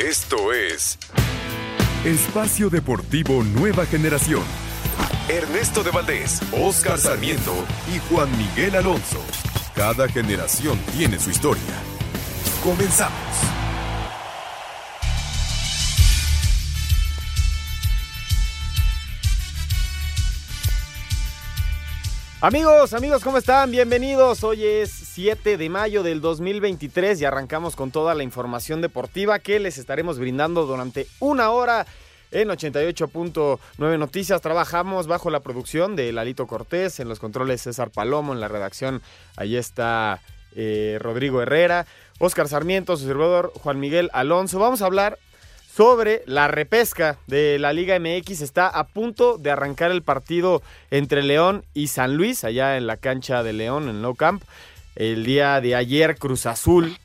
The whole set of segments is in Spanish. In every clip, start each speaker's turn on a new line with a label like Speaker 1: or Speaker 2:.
Speaker 1: Esto es
Speaker 2: Espacio Deportivo Nueva Generación.
Speaker 1: Ernesto de Valdés,
Speaker 2: Oscar Sarmiento y Juan Miguel Alonso. Cada generación tiene su historia. Comenzamos.
Speaker 3: Amigos, amigos, ¿cómo están? Bienvenidos. Hoy es 7 de mayo del 2023 y arrancamos con toda la información deportiva que les estaremos brindando durante una hora en 88.9 Noticias. Trabajamos bajo la producción de Lalito Cortés, en los controles César Palomo, en la redacción ahí está eh, Rodrigo Herrera, Oscar Sarmiento, su servidor Juan Miguel Alonso. Vamos a hablar sobre la repesca de la Liga MX. Está a punto de arrancar el partido entre León y San Luis, allá en la cancha de León, en No Camp. El día de ayer Cruz Azul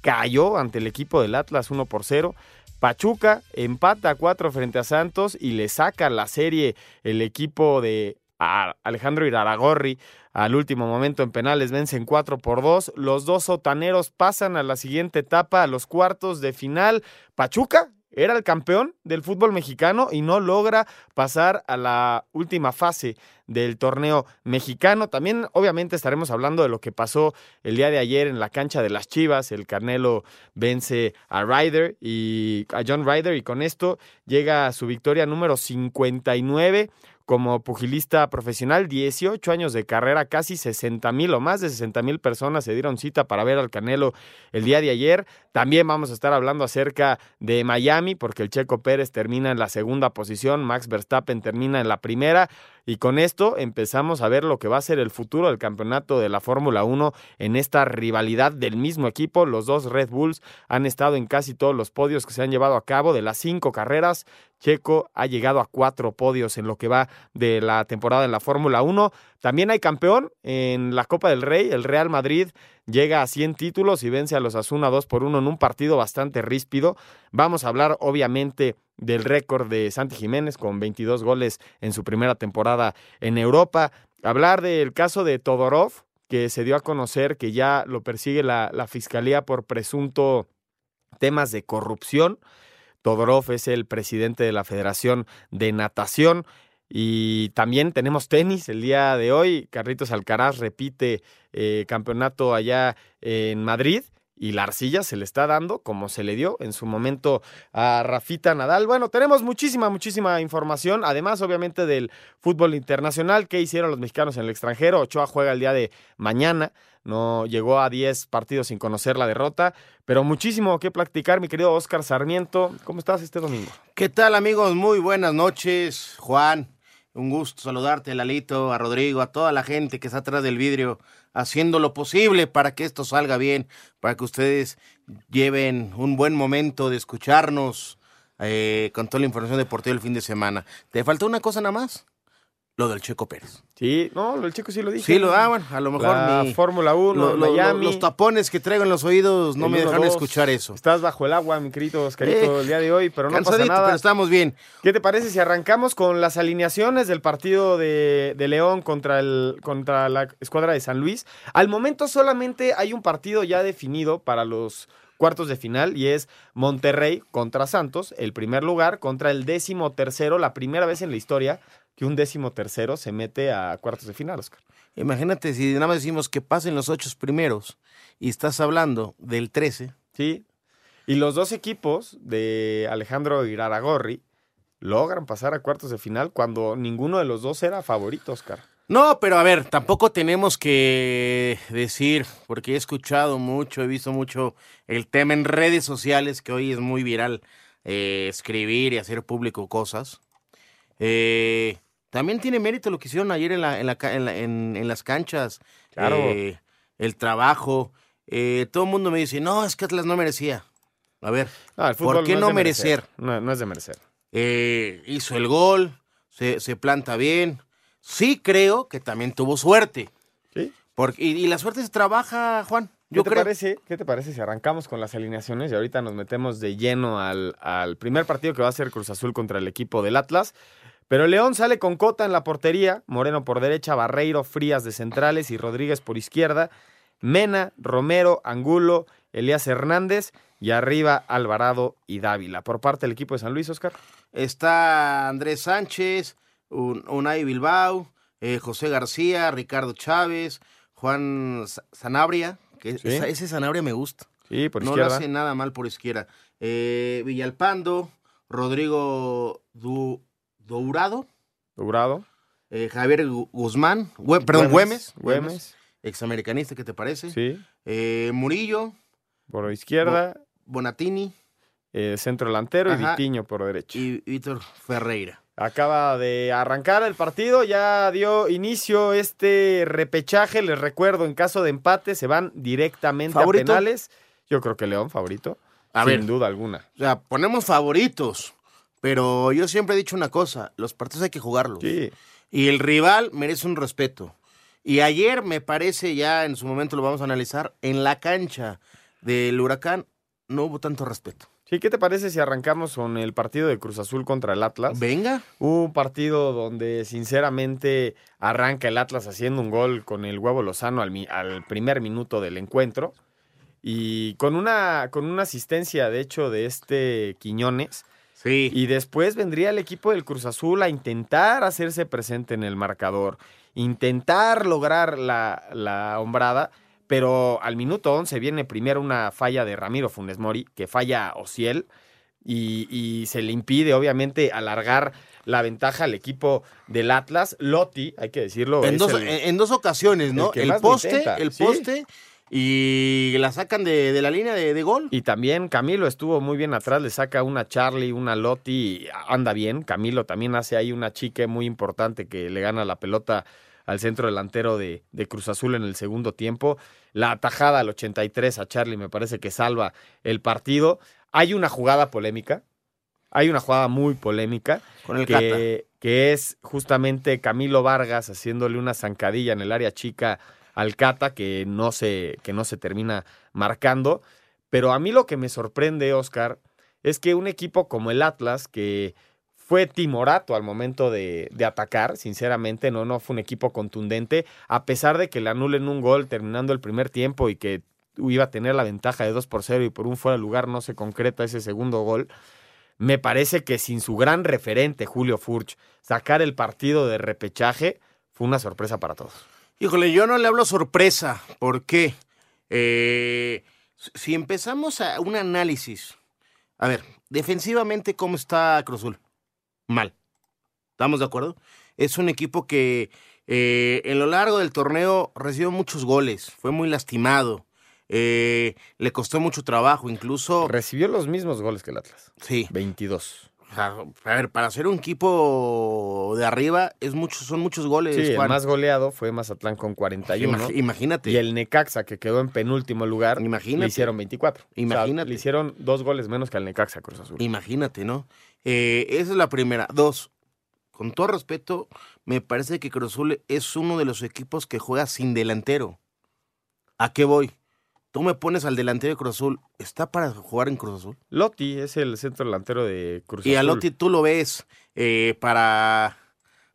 Speaker 3: cayó ante el equipo del Atlas 1 por 0. Pachuca empata a 4 frente a Santos y le saca la serie el equipo de Alejandro Iraragorri al último momento en penales vencen 4 por 2. Los dos sotaneros pasan a la siguiente etapa, a los cuartos de final. Pachuca era el campeón del fútbol mexicano y no logra pasar a la última fase del torneo mexicano. También obviamente estaremos hablando de lo que pasó el día de ayer en la cancha de las Chivas. El Canelo vence a Ryder y a John Ryder y con esto llega a su victoria número 59 como pugilista profesional, 18 años de carrera, casi 60 mil o más de 60 mil personas se dieron cita para ver al Canelo el día de ayer. También vamos a estar hablando acerca de Miami, porque el Checo Pérez termina en la segunda posición, Max Verstappen termina en la primera. Y con esto empezamos a ver lo que va a ser el futuro del campeonato de la Fórmula 1 en esta rivalidad del mismo equipo. Los dos Red Bulls han estado en casi todos los podios que se han llevado a cabo. De las cinco carreras, Checo ha llegado a cuatro podios en lo que va de la temporada en la Fórmula 1. También hay campeón en la Copa del Rey. El Real Madrid llega a 100 títulos y vence a los Asuna 2 por 1 en un partido bastante ríspido. Vamos a hablar obviamente del récord de Santi Jiménez con 22 goles en su primera temporada en Europa. Hablar del caso de Todorov, que se dio a conocer que ya lo persigue la, la fiscalía por presunto temas de corrupción. Todorov es el presidente de la Federación de Natación. Y también tenemos tenis el día de hoy. Carritos Alcaraz repite eh, campeonato allá en Madrid. Y la arcilla se le está dando como se le dio en su momento a Rafita Nadal. Bueno, tenemos muchísima, muchísima información. Además, obviamente, del fútbol internacional. ¿Qué hicieron los mexicanos en el extranjero? Ochoa juega el día de mañana no llegó a 10 partidos sin conocer la derrota, pero muchísimo que platicar, mi querido Oscar Sarmiento. ¿Cómo estás este domingo?
Speaker 4: ¿Qué tal, amigos? Muy buenas noches, Juan. Un gusto saludarte, Lalito, a Rodrigo, a toda la gente que está atrás del vidrio, haciendo lo posible para que esto salga bien, para que ustedes lleven un buen momento de escucharnos eh, con toda la información deportiva el fin de semana. ¿Te faltó una cosa nada más? Lo del Checo Pérez.
Speaker 3: Sí, no, lo del Checo sí lo dije.
Speaker 4: Sí, lo daban, a lo mejor
Speaker 3: la
Speaker 4: mi-
Speaker 3: Fórmula 1,
Speaker 4: lo- lo-
Speaker 3: Miami.
Speaker 4: los tapones que traigo en los oídos no
Speaker 3: el
Speaker 4: me
Speaker 3: 1,
Speaker 4: dejan
Speaker 3: 2.
Speaker 4: escuchar eso.
Speaker 3: Estás bajo el agua, mi querido Oscarito,
Speaker 4: Eh,
Speaker 3: el día de hoy, pero no pasa
Speaker 4: Cansadito,
Speaker 3: nada.
Speaker 4: pero estamos bien.
Speaker 3: ¿Qué te parece si arrancamos con las alineaciones del partido de, de León contra, el, contra la escuadra de San Luis? Al momento solamente hay un partido ya definido para los cuartos de final y es Monterrey contra Santos, el primer lugar contra el décimo tercero, la primera vez en la historia que un décimo tercero se mete a cuartos de final, Oscar.
Speaker 4: Imagínate si nada más decimos que pasen los ocho primeros y estás hablando del 13.
Speaker 3: Sí. Y los dos equipos de Alejandro Iraragorri logran pasar a cuartos de final cuando ninguno de los dos era favorito, Oscar.
Speaker 4: No, pero a ver, tampoco tenemos que decir, porque he escuchado mucho, he visto mucho el tema en redes sociales, que hoy es muy viral, eh, escribir y hacer público cosas. Eh, también tiene mérito lo que hicieron ayer en, la, en, la en, la- en- en las canchas.
Speaker 3: Claro.
Speaker 4: eh, el trabajo. Eh, todo el mundo me dice, no, es que Atlas no merecía. A ver,
Speaker 3: No,
Speaker 4: ¿Por qué no merecer?
Speaker 3: No, no es de merecer.
Speaker 4: eh, hizo el gol, se, se planta bien. Sí creo que también tuvo suerte.
Speaker 3: ¿Sí?
Speaker 4: Porque, y, y la suerte se trabaja, Juan.
Speaker 3: ¿Qué
Speaker 4: Yo
Speaker 3: te,
Speaker 4: creo.
Speaker 3: parece, ¿Qué te parece si arrancamos con las alineaciones y ahorita nos metemos de lleno al, al primer partido que va a ser Cruz Azul contra el equipo del Atlas? Pero León sale con Cota en la portería, Moreno por derecha, Barreiro, Frías de centrales y Rodríguez por izquierda. Mena, Romero, Angulo, Elías Hernández y arriba Alvarado y Dávila. Por parte del equipo de San Luis, Oscar.
Speaker 4: Está Andrés Sánchez, Un- Unai Bilbao, eh, José García, Ricardo Chávez, Juan Sa- Sanabria, que
Speaker 3: Sí.
Speaker 4: esa- ese Sanabria me gusta.
Speaker 3: Sí, por
Speaker 4: no
Speaker 3: izquierda.
Speaker 4: lo hace nada mal por izquierda. Eh, Villalpando, Rodrigo Du- Dourado,
Speaker 3: Dourado.
Speaker 4: eh, Javier Gu- Guzmán, Güe- perdón, Güemes,
Speaker 3: Güemes.
Speaker 4: examericanista, ¿qué te parece?
Speaker 3: Sí.
Speaker 4: Eh, Murillo,
Speaker 3: Por izquierda.
Speaker 4: Bonatini
Speaker 3: eh, centro delantero
Speaker 4: Ajá.
Speaker 3: y Vitiño por derecha.
Speaker 4: y Víctor Ferreira.
Speaker 3: Acaba de arrancar el partido, ya dio inicio este repechaje. Les recuerdo, en caso de empate se van directamente
Speaker 4: ¿Favorito?
Speaker 3: a penales. Yo creo que León favorito,
Speaker 4: A
Speaker 3: sin
Speaker 4: ver.
Speaker 3: duda alguna.
Speaker 4: O sea, ponemos favoritos, pero yo siempre he dicho una cosa, los partidos hay que jugarlos.
Speaker 3: Sí,
Speaker 4: Y el rival merece un respeto. Y ayer me parece, ya en su momento lo vamos a analizar, en la cancha del huracán no hubo tanto respeto.
Speaker 3: sí. ¿Qué te parece si arrancamos con el partido de Cruz Azul contra el Atlas?
Speaker 4: Venga.
Speaker 3: Un partido donde sinceramente arranca el Atlas haciendo un gol con el huevo Lozano al, mi- al primer minuto del encuentro y con una, con una asistencia de hecho de este Quiñones.
Speaker 4: Sí.
Speaker 3: Y después vendría el equipo del Cruz Azul a intentar hacerse presente en el marcador, intentar lograr la, la hombrada, pero al minuto 11 viene primero una falla de Ramiro Funes Mori, que falla Ociel, y, y se le impide obviamente alargar la ventaja al equipo del Atlas. Lotti, hay que decirlo.
Speaker 4: en, dos,
Speaker 3: el-
Speaker 4: en, dos ocasiones, ¿no?
Speaker 3: el
Speaker 4: poste, el
Speaker 3: sí.
Speaker 4: Y la sacan de, de la línea de, de gol.
Speaker 3: Y también Camilo estuvo muy bien atrás, le saca una Charlie, una Lotti, y anda bien. Camilo también hace ahí una chique muy importante que le gana la pelota al centro delantero de, de Cruz Azul en el segundo tiempo. La atajada al 83 a Charlie me parece que salva el partido. Hay una jugada polémica, hay una jugada muy polémica
Speaker 4: Con el
Speaker 3: que, que es justamente Camilo Vargas haciéndole una zancadilla en el área chica al Cata que no se, que no se termina marcando. Pero a mí lo que me sorprende, Oscar, es que un equipo como el Atlas, que fue timorato al momento de, atacar, sinceramente, no, no fue un equipo contundente, a pesar de que le anulen un gol terminando el primer tiempo y que iba a tener la ventaja de 2 por 0 y por un fuera de lugar no se concreta ese segundo gol. Me parece que sin su gran referente, Julio Furch, sacar el partido de repechaje fue una sorpresa para todos.
Speaker 4: Híjole, yo no le hablo sorpresa. ¿Por qué? Eh, si empezamos a un análisis. A ver, defensivamente, ¿cómo está Cruz Azul? Mal. ¿Estamos de acuerdo? Es un equipo que eh, en lo largo del torneo recibió muchos goles. Fue muy lastimado. Eh, le costó mucho trabajo. Incluso.
Speaker 3: Recibió los mismos goles que el Atlas.
Speaker 4: Sí.
Speaker 3: 22.
Speaker 4: O sea, a ver, para ser un equipo de arriba es mucho, son muchos goles.
Speaker 3: Sí, el más goleado fue Mazatlán con 41.
Speaker 4: Imag- imagínate.
Speaker 3: Y el Necaxa, que quedó en penúltimo lugar,
Speaker 4: Imagínate.
Speaker 3: le hicieron 24. O sea,
Speaker 4: Imagínate.
Speaker 3: le hicieron dos goles menos que al Necaxa Cruz Azul.
Speaker 4: Imagínate, ¿no? Eh, esa es la primera. Dos, con todo respeto, me parece que Cruz Azul es uno de los equipos que juega sin delantero. ¿A qué voy? Tú me pones al delantero de Cruz Azul, ¿está para jugar en Cruz Azul?
Speaker 3: Lotti es el centro delantero de Cruz
Speaker 4: Y a
Speaker 3: Azul.
Speaker 4: Lotti tú lo ves eh, para,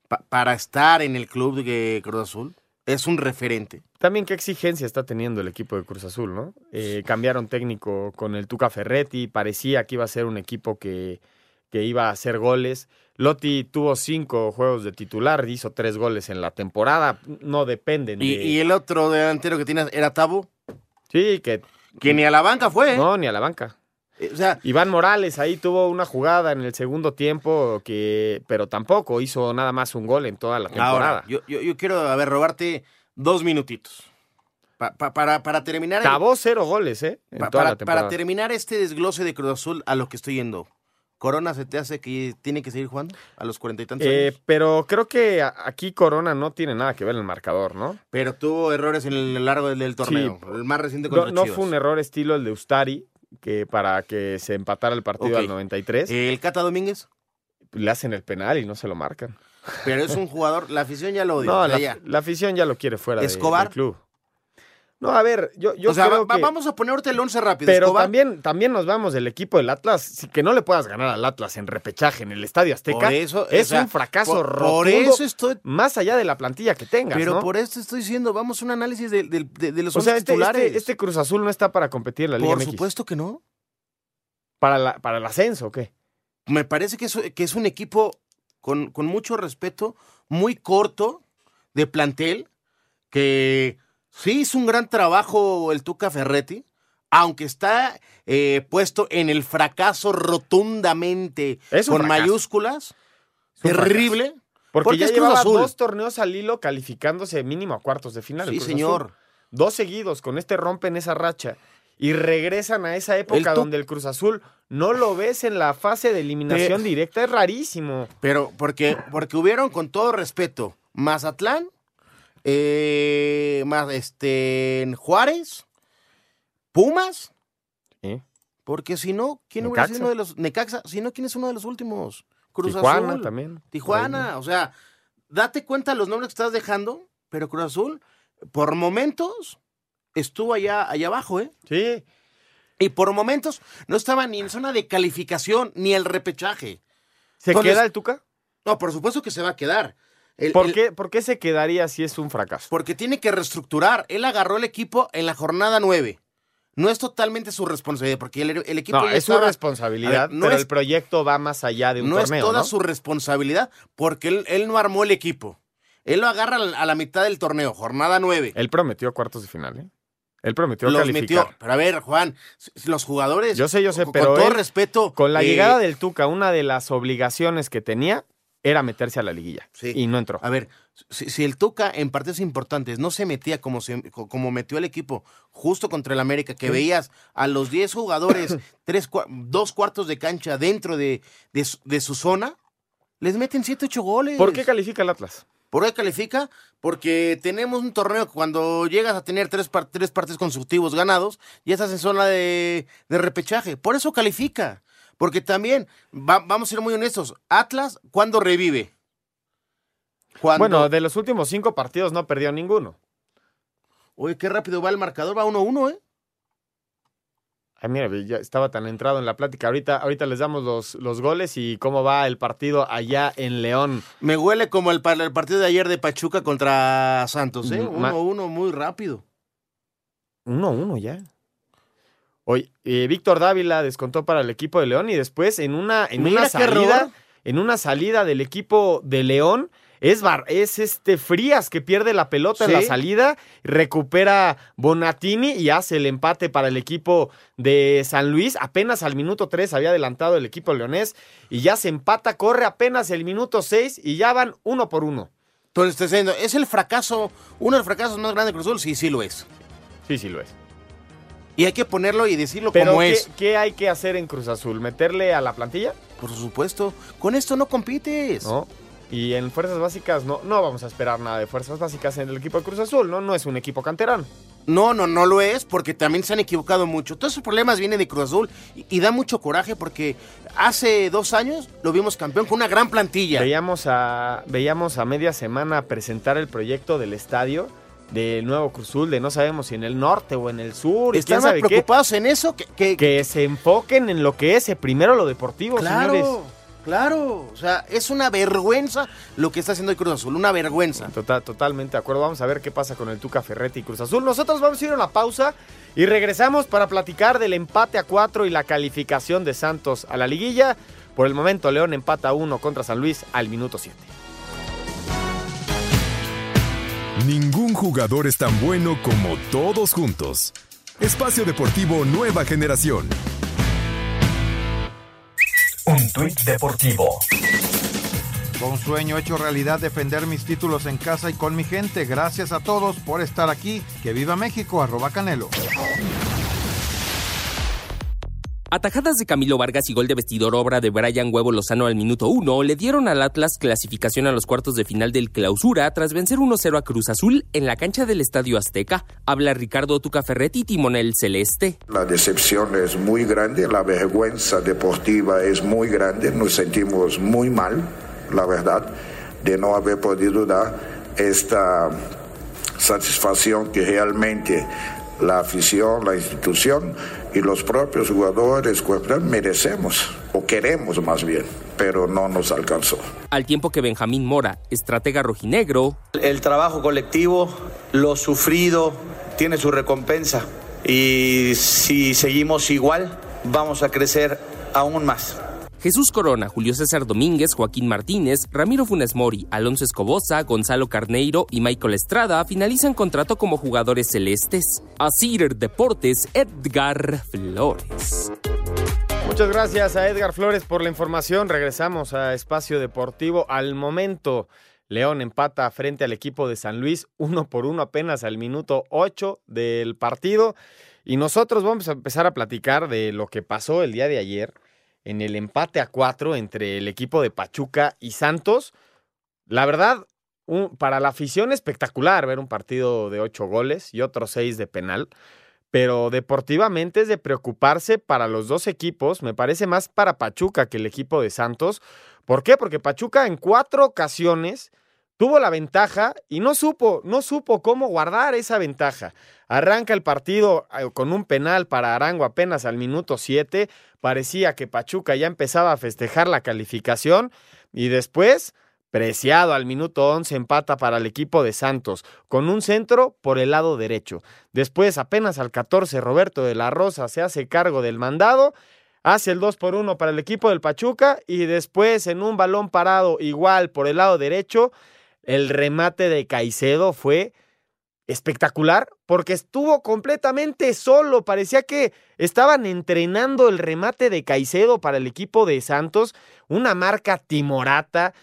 Speaker 4: pa- para estar en el club de Cruz Azul. Es un referente.
Speaker 3: También qué exigencia está teniendo el equipo de Cruz Azul, ¿no? Eh, cambiaron técnico con el Tuca Ferretti, parecía que iba a ser un equipo que, que iba a hacer goles. Lotti tuvo cinco juegos de titular, hizo tres goles en la temporada, no dependen de...
Speaker 4: Y, y el otro delantero que tienes era Tabo,
Speaker 3: Sí, que
Speaker 4: que ni a la banca fue.
Speaker 3: no, ni a la banca.
Speaker 4: Eh, O sea,
Speaker 3: Iván Morales ahí tuvo una jugada en el segundo tiempo, que, pero tampoco hizo nada más un gol en toda la temporada.
Speaker 4: Ahora, yo, yo, yo quiero, a ver, robarte dos minutitos. Pa- pa- para, para terminar. el-
Speaker 3: Acabó cero goles, ¿eh? En
Speaker 4: pa-
Speaker 3: toda
Speaker 4: para,
Speaker 3: la temporada.
Speaker 4: para terminar este desglose de Cruz Azul a lo que estoy yendo. ¿Corona se te hace que tiene que seguir jugando a los cuarenta y tantos
Speaker 3: Eh,
Speaker 4: años?
Speaker 3: pero creo que aquí Corona no tiene nada que ver en el marcador, ¿no?
Speaker 4: Pero tuvo errores en el largo del, torneo. El más reciente
Speaker 3: No,
Speaker 4: contra
Speaker 3: no fue un error estilo el de Ustari, que para que se empatara el partido
Speaker 4: Ok.
Speaker 3: al 93,
Speaker 4: Eh, El Cata Domínguez,
Speaker 3: le hacen el penal y no se lo marcan.
Speaker 4: pero es un jugador, la afición ya lo odia.
Speaker 3: No, la, afición ya lo quiere fuera de-
Speaker 4: ¿Escobar?
Speaker 3: del club. No, a ver, yo, yo
Speaker 4: o sea,
Speaker 3: creo
Speaker 4: va-
Speaker 3: que...
Speaker 4: vamos a poner ahorita el 11 rápido.
Speaker 3: Pero
Speaker 4: Escobar.
Speaker 3: también, también nos vamos del equipo del Atlas, que no le puedas ganar al Atlas en repechaje en el Estadio Azteca.
Speaker 4: Por eso,
Speaker 3: es
Speaker 4: o sea,
Speaker 3: un fracaso
Speaker 4: por-
Speaker 3: rotundo.
Speaker 4: por eso estoy-
Speaker 3: Más allá de la plantilla que tengas,
Speaker 4: Pero
Speaker 3: ¿no?
Speaker 4: por esto estoy diciendo, vamos a un análisis de, de- de- de los
Speaker 3: o sea,
Speaker 4: 11
Speaker 3: este,
Speaker 4: titulares.
Speaker 3: este, este Cruz Azul no está para competir en la Liga
Speaker 4: Por
Speaker 3: MX.
Speaker 4: supuesto que no.
Speaker 3: Para, la, para el ascenso, ¿o qué?
Speaker 4: Me parece que es, que es un equipo con, con mucho respeto, muy corto de plantel, que sí hizo un gran trabajo el Tuca Ferretti, aunque está eh, puesto en el fracaso rotundamente
Speaker 3: Es
Speaker 4: con
Speaker 3: fracaso.
Speaker 4: mayúsculas. Terrible.
Speaker 3: Porque, ya
Speaker 4: es Cruz
Speaker 3: llevaba
Speaker 4: Azul.
Speaker 3: dos torneos al hilo calificándose mínimo a cuartos de final.
Speaker 4: Sí, señor.
Speaker 3: Azul. Dos seguidos, con este rompen esa racha. Y regresan a esa época donde el Cruz Azul no lo ves en la fase de eliminación
Speaker 4: Pe-
Speaker 3: directa. Es rarísimo.
Speaker 4: Pero porque, porque hubieron, con todo respeto, Mazatlán, eh, más este Juárez, Pumas,
Speaker 3: Sí.
Speaker 4: porque si no, ¿quién hubiera sido
Speaker 3: Necaxa.
Speaker 4: uno de los Necaxa? Si no, ¿quién es uno de los últimos? Cruz
Speaker 3: Tijuana
Speaker 4: Azul.
Speaker 3: también.
Speaker 4: Tijuana, o sea, date cuenta los nombres que estás dejando, pero Cruz Azul, por momentos, estuvo allá, allá abajo, ¿eh?
Speaker 3: Sí.
Speaker 4: Y por momentos no estaba ni en zona de calificación, ni el repechaje.
Speaker 3: ¿Se
Speaker 4: Entonces-
Speaker 3: queda el Tuca?
Speaker 4: No, por supuesto que se va a quedar. El-
Speaker 3: ¿Por,
Speaker 4: el-
Speaker 3: qué, ¿Por qué se quedaría si es un fracaso?
Speaker 4: Porque tiene que reestructurar. Él agarró el equipo en la jornada 9. No es totalmente su responsabilidad, porque el, el equipo
Speaker 3: No, es su responsabilidad,
Speaker 4: ver, no
Speaker 3: pero
Speaker 4: es-
Speaker 3: el proyecto va más allá de un
Speaker 4: no
Speaker 3: torneo,
Speaker 4: es toda
Speaker 3: ¿no?
Speaker 4: su responsabilidad, porque él, él no armó el equipo. Él lo agarra a la- mitad del torneo, jornada 9.
Speaker 3: Él prometió cuartos de final, ¿eh? Él prometió
Speaker 4: Los
Speaker 3: calificar.
Speaker 4: metió. Pero a ver, Juan, los jugadores.
Speaker 3: Yo sé, yo sé,
Speaker 4: con-
Speaker 3: pero
Speaker 4: Con todo
Speaker 3: él,
Speaker 4: respeto.
Speaker 3: Con la
Speaker 4: eh,
Speaker 3: llegada del Tuca, una de las obligaciones que tenía era meterse a la liguilla.
Speaker 4: Sí.
Speaker 3: Y no entró.
Speaker 4: A ver, si, si el Tuca en partidos importantes no se metía como, se, co- como metió el equipo justo contra el América, que veías a los 10 jugadores, tres, cua- dos cuartos de cancha dentro de, de su, de su zona, les meten 7, 8 goles.
Speaker 3: ¿Por qué califica el Atlas?
Speaker 4: ¿Por qué califica? Porque tenemos un torneo que cuando llegas a tener tres, par- tres partidos consecutivos ganados, ya estás en zona de, de repechaje. Por eso califica. Porque también, va- vamos a ser muy honestos, Atlas, ¿cuándo revive?
Speaker 3: Bueno, de los últimos cinco partidos no perdió ninguno.
Speaker 4: Oye, qué rápido va el marcador, va 1-1, ¿eh?
Speaker 3: Ay, mira, ya estaba tan entrado en la plática. Ahorita, ahorita les damos los, los goles y cómo va el partido allá en León.
Speaker 4: Me huele como el, el partido de ayer de Pachuca contra Santos, ¿eh?
Speaker 3: Mm, ma-
Speaker 4: 1-1 muy rápido.
Speaker 3: 1-1 ya. Oye, eh, Víctor Dávila descontó para el equipo de León y después en una, en
Speaker 4: Mira
Speaker 3: una salida, en una salida del equipo de León, es, Bar- es este Frías que pierde la pelota en la salida, recupera Bonatini y hace el empate para el equipo de San Luis. Apenas al minuto 3 había adelantado el equipo leonés y ya se empata, corre apenas el minuto 6 y ya van uno por uno.
Speaker 4: Entonces, ¿es el fracaso, uno de los fracasos más grandes de Cruz Azul? Sí, sí lo es.
Speaker 3: Sí, sí lo es.
Speaker 4: Y hay que ponerlo y decirlo
Speaker 3: Pero
Speaker 4: como
Speaker 3: ¿qué,
Speaker 4: es.
Speaker 3: qué hay que hacer en Cruz Azul? ¿Meterle a la plantilla?
Speaker 4: Por supuesto. Con esto no compites.
Speaker 3: ¿no? Y en fuerzas básicas no, no vamos a esperar nada de fuerzas básicas en el equipo de Cruz Azul, ¿no? No es un equipo canterano.
Speaker 4: No, no, no lo es porque también se han equivocado mucho. Todos esos problemas vienen de Cruz Azul y, y da mucho coraje porque hace dos años lo vimos campeón con una gran plantilla.
Speaker 3: Veíamos a, veíamos a media semana presentar el proyecto del estadio del nuevo Cruz Azul, de no sabemos si en el norte o en el sur.
Speaker 4: Están más
Speaker 3: qué.
Speaker 4: preocupados en eso que... que-
Speaker 3: Que se enfoquen en lo que es eh, primero lo deportivo,
Speaker 4: claro,
Speaker 3: señores.
Speaker 4: claro. O sea, es una vergüenza lo que está haciendo el Cruz Azul, una vergüenza.
Speaker 3: Total, totalmente de acuerdo. Vamos a ver qué pasa con el Tuca Ferretti y Cruz Azul. Nosotros vamos a ir a una pausa y regresamos para platicar del empate a cuatro y la calificación de Santos a la liguilla. Por el momento, León empata a uno contra San Luis al minuto 7.
Speaker 2: Ningún jugador es tan bueno como todos juntos. Espacio Deportivo Nueva Generación.
Speaker 5: Un tuit deportivo.
Speaker 6: Fue un sueño hecho realidad defender mis títulos en casa y con mi gente. Gracias a todos por estar aquí. Que viva México, arroba Canelo.
Speaker 7: Atajadas de Camilo Vargas y gol de vestidor obra de Brian Huevo Lozano al minuto 1 le dieron al Atlas clasificación a los cuartos de final del clausura tras vencer 1-0 a Cruz Azul en la cancha del Estadio Azteca. Habla Ricardo Tuca Ferretti, timonel celeste.
Speaker 8: La decepción es muy grande, la vergüenza deportiva es muy grande, nos sentimos muy mal, la verdad, de no haber podido dar esta satisfacción que realmente la afición, la institución y los propios jugadores merecemos, o queremos más bien, pero no nos alcanzó.
Speaker 7: Al tiempo que Benjamín Mora, estratega rojinegro,
Speaker 9: el trabajo colectivo, lo sufrido, tiene su recompensa y si seguimos igual, vamos a crecer aún más.
Speaker 7: Jesús Corona, Julio César Domínguez, Joaquín Martínez, Ramiro Funes Mori, Alonso Escobosa, Gonzalo Carneiro y Michael Estrada finalizan contrato como jugadores celestes. Asir Deportes, Edgar Flores.
Speaker 3: Muchas gracias a Edgar Flores por la información. Regresamos a Espacio Deportivo. Al momento, León empata frente al equipo de San Luis, uno por uno apenas al minuto 8 del partido. Y nosotros vamos a empezar a platicar de lo que pasó el día de ayer en el empate a cuatro entre el equipo de Pachuca y Santos. La verdad, para la afición espectacular ver un partido de ocho goles y otros seis de penal, pero deportivamente es de preocuparse para los dos equipos, me parece más para Pachuca que el equipo de Santos. ¿Por qué? Porque Pachuca en cuatro ocasiones tuvo la ventaja y no supo, no supo cómo guardar esa ventaja. Arranca el partido eh, con un penal para Arango apenas al minuto 7. Parecía que Pachuca ya empezaba a festejar la calificación y después, preciado al minuto 11, empata para el equipo de Santos con un centro por el lado derecho. Después, apenas al 14, Roberto de la Rosa se hace cargo del mandado hace el 2 por 1 para el equipo del Pachuca y después en un balón parado igual por el lado derecho el remate de Caicedo fue espectacular porque estuvo completamente solo. Parecía que estaban entrenando el remate de Caicedo para el equipo de Santos. Una marca timorata.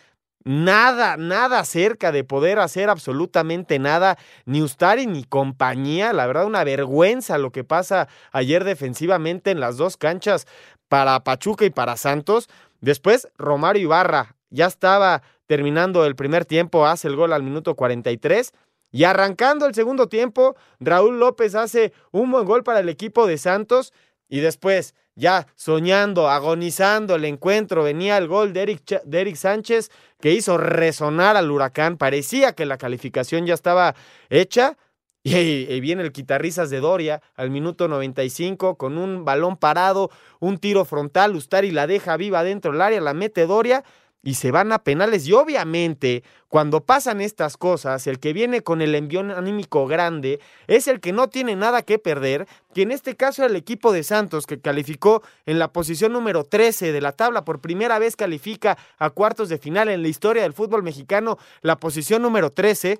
Speaker 3: Nada, nada cerca de poder hacer absolutamente nada, ni Ustari ni compañía. La verdad, una vergüenza lo que pasa ayer defensivamente en las dos canchas para Pachuca y para Santos. Después, Romario Ibarra ya estaba terminando el primer tiempo, hace el gol al minuto 43. Y arrancando el segundo tiempo, Raúl López hace un buen gol para el equipo de Santos. Y después, ya soñando, agonizando el encuentro, venía el gol de Eric, de Eric Sánchez que hizo resonar al huracán. Parecía que la calificación ya estaba hecha. Y, y, viene el quitarrizas de Doria al minuto 95 con un balón parado, un tiro frontal. Ustari la deja viva dentro del área, la mete Doria y se van a penales. Y obviamente, cuando pasan estas cosas, el que viene con el envión anímico grande es el que no tiene nada que perder, que en este caso era el equipo de Santos, que calificó en la posición número 13 de la tabla, por primera vez califica a cuartos de final en la historia del fútbol mexicano, la posición número 13.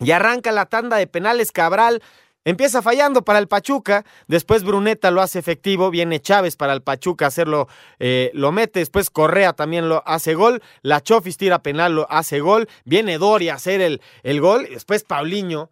Speaker 3: Y arranca la tanda de penales Cabral, Empieza fallando para el Pachuca, después Bruneta lo hace efectivo, viene Chávez para el Pachuca hacerlo, eh, lo mete, después Correa también lo hace gol, la Chofis tira penal, lo hace gol, viene Doria a hacer el, el gol, después Paulinho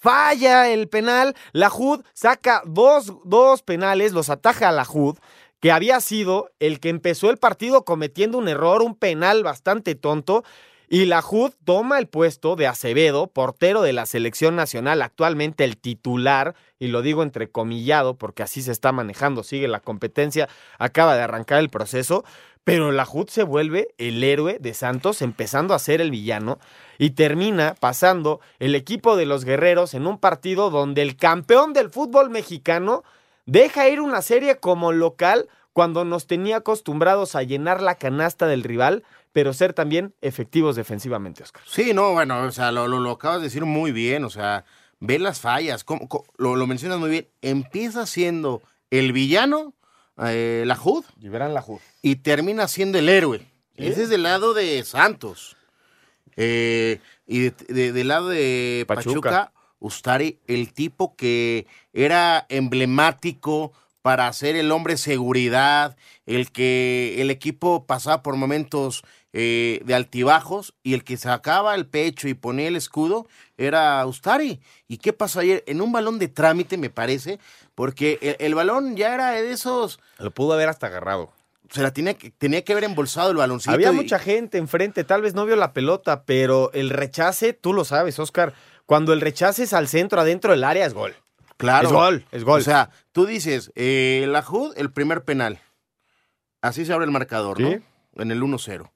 Speaker 3: falla el penal, la Jud saca dos, dos penales, los ataja a la Jud, que había sido el que empezó el partido cometiendo un error, un penal bastante tonto, y la JUD toma el puesto de Acevedo, portero de la selección nacional, actualmente el titular, y lo digo entrecomillado porque así se está manejando, sigue la competencia, acaba de arrancar el proceso, pero la JUD se vuelve el héroe de Santos, empezando a ser el villano, y termina pasando el equipo de los guerreros en un partido donde el campeón del fútbol mexicano deja ir una serie como local cuando nos tenía acostumbrados a llenar la canasta del rival pero ser también efectivos defensivamente, Oscar.
Speaker 4: Sí, no, bueno, o sea, lo, lo, acabas de decir muy bien, o sea, ve las fallas, lo, lo, mencionas muy bien, empieza siendo el villano, eh, la HUD.
Speaker 3: Y verán la HUD.
Speaker 4: Y termina siendo el héroe. Ese es del lado de Santos. Eh, y del lado de Pachuca. Ustari, el tipo que era emblemático para ser el hombre seguridad, el que el equipo pasaba por momentos eh, de altibajos y el que sacaba el pecho y ponía el escudo era Ustari. ¿Y qué pasó ayer? En un balón de trámite, me parece, porque el, balón ya era de esos...
Speaker 3: Lo pudo haber hasta agarrado.
Speaker 4: Se la tenía que, tenía que haber embolsado el baloncito.
Speaker 3: Había mucha gente enfrente, tal vez no vio la pelota, pero el rechace, tú lo sabes, Oscar, cuando el rechace es al centro, adentro del área, es gol.
Speaker 4: Claro.
Speaker 3: Es gol, es gol.
Speaker 4: O sea, tú dices, eh, la HUD, el primer penal. Así se abre el marcador, ¿no? En el 1-0.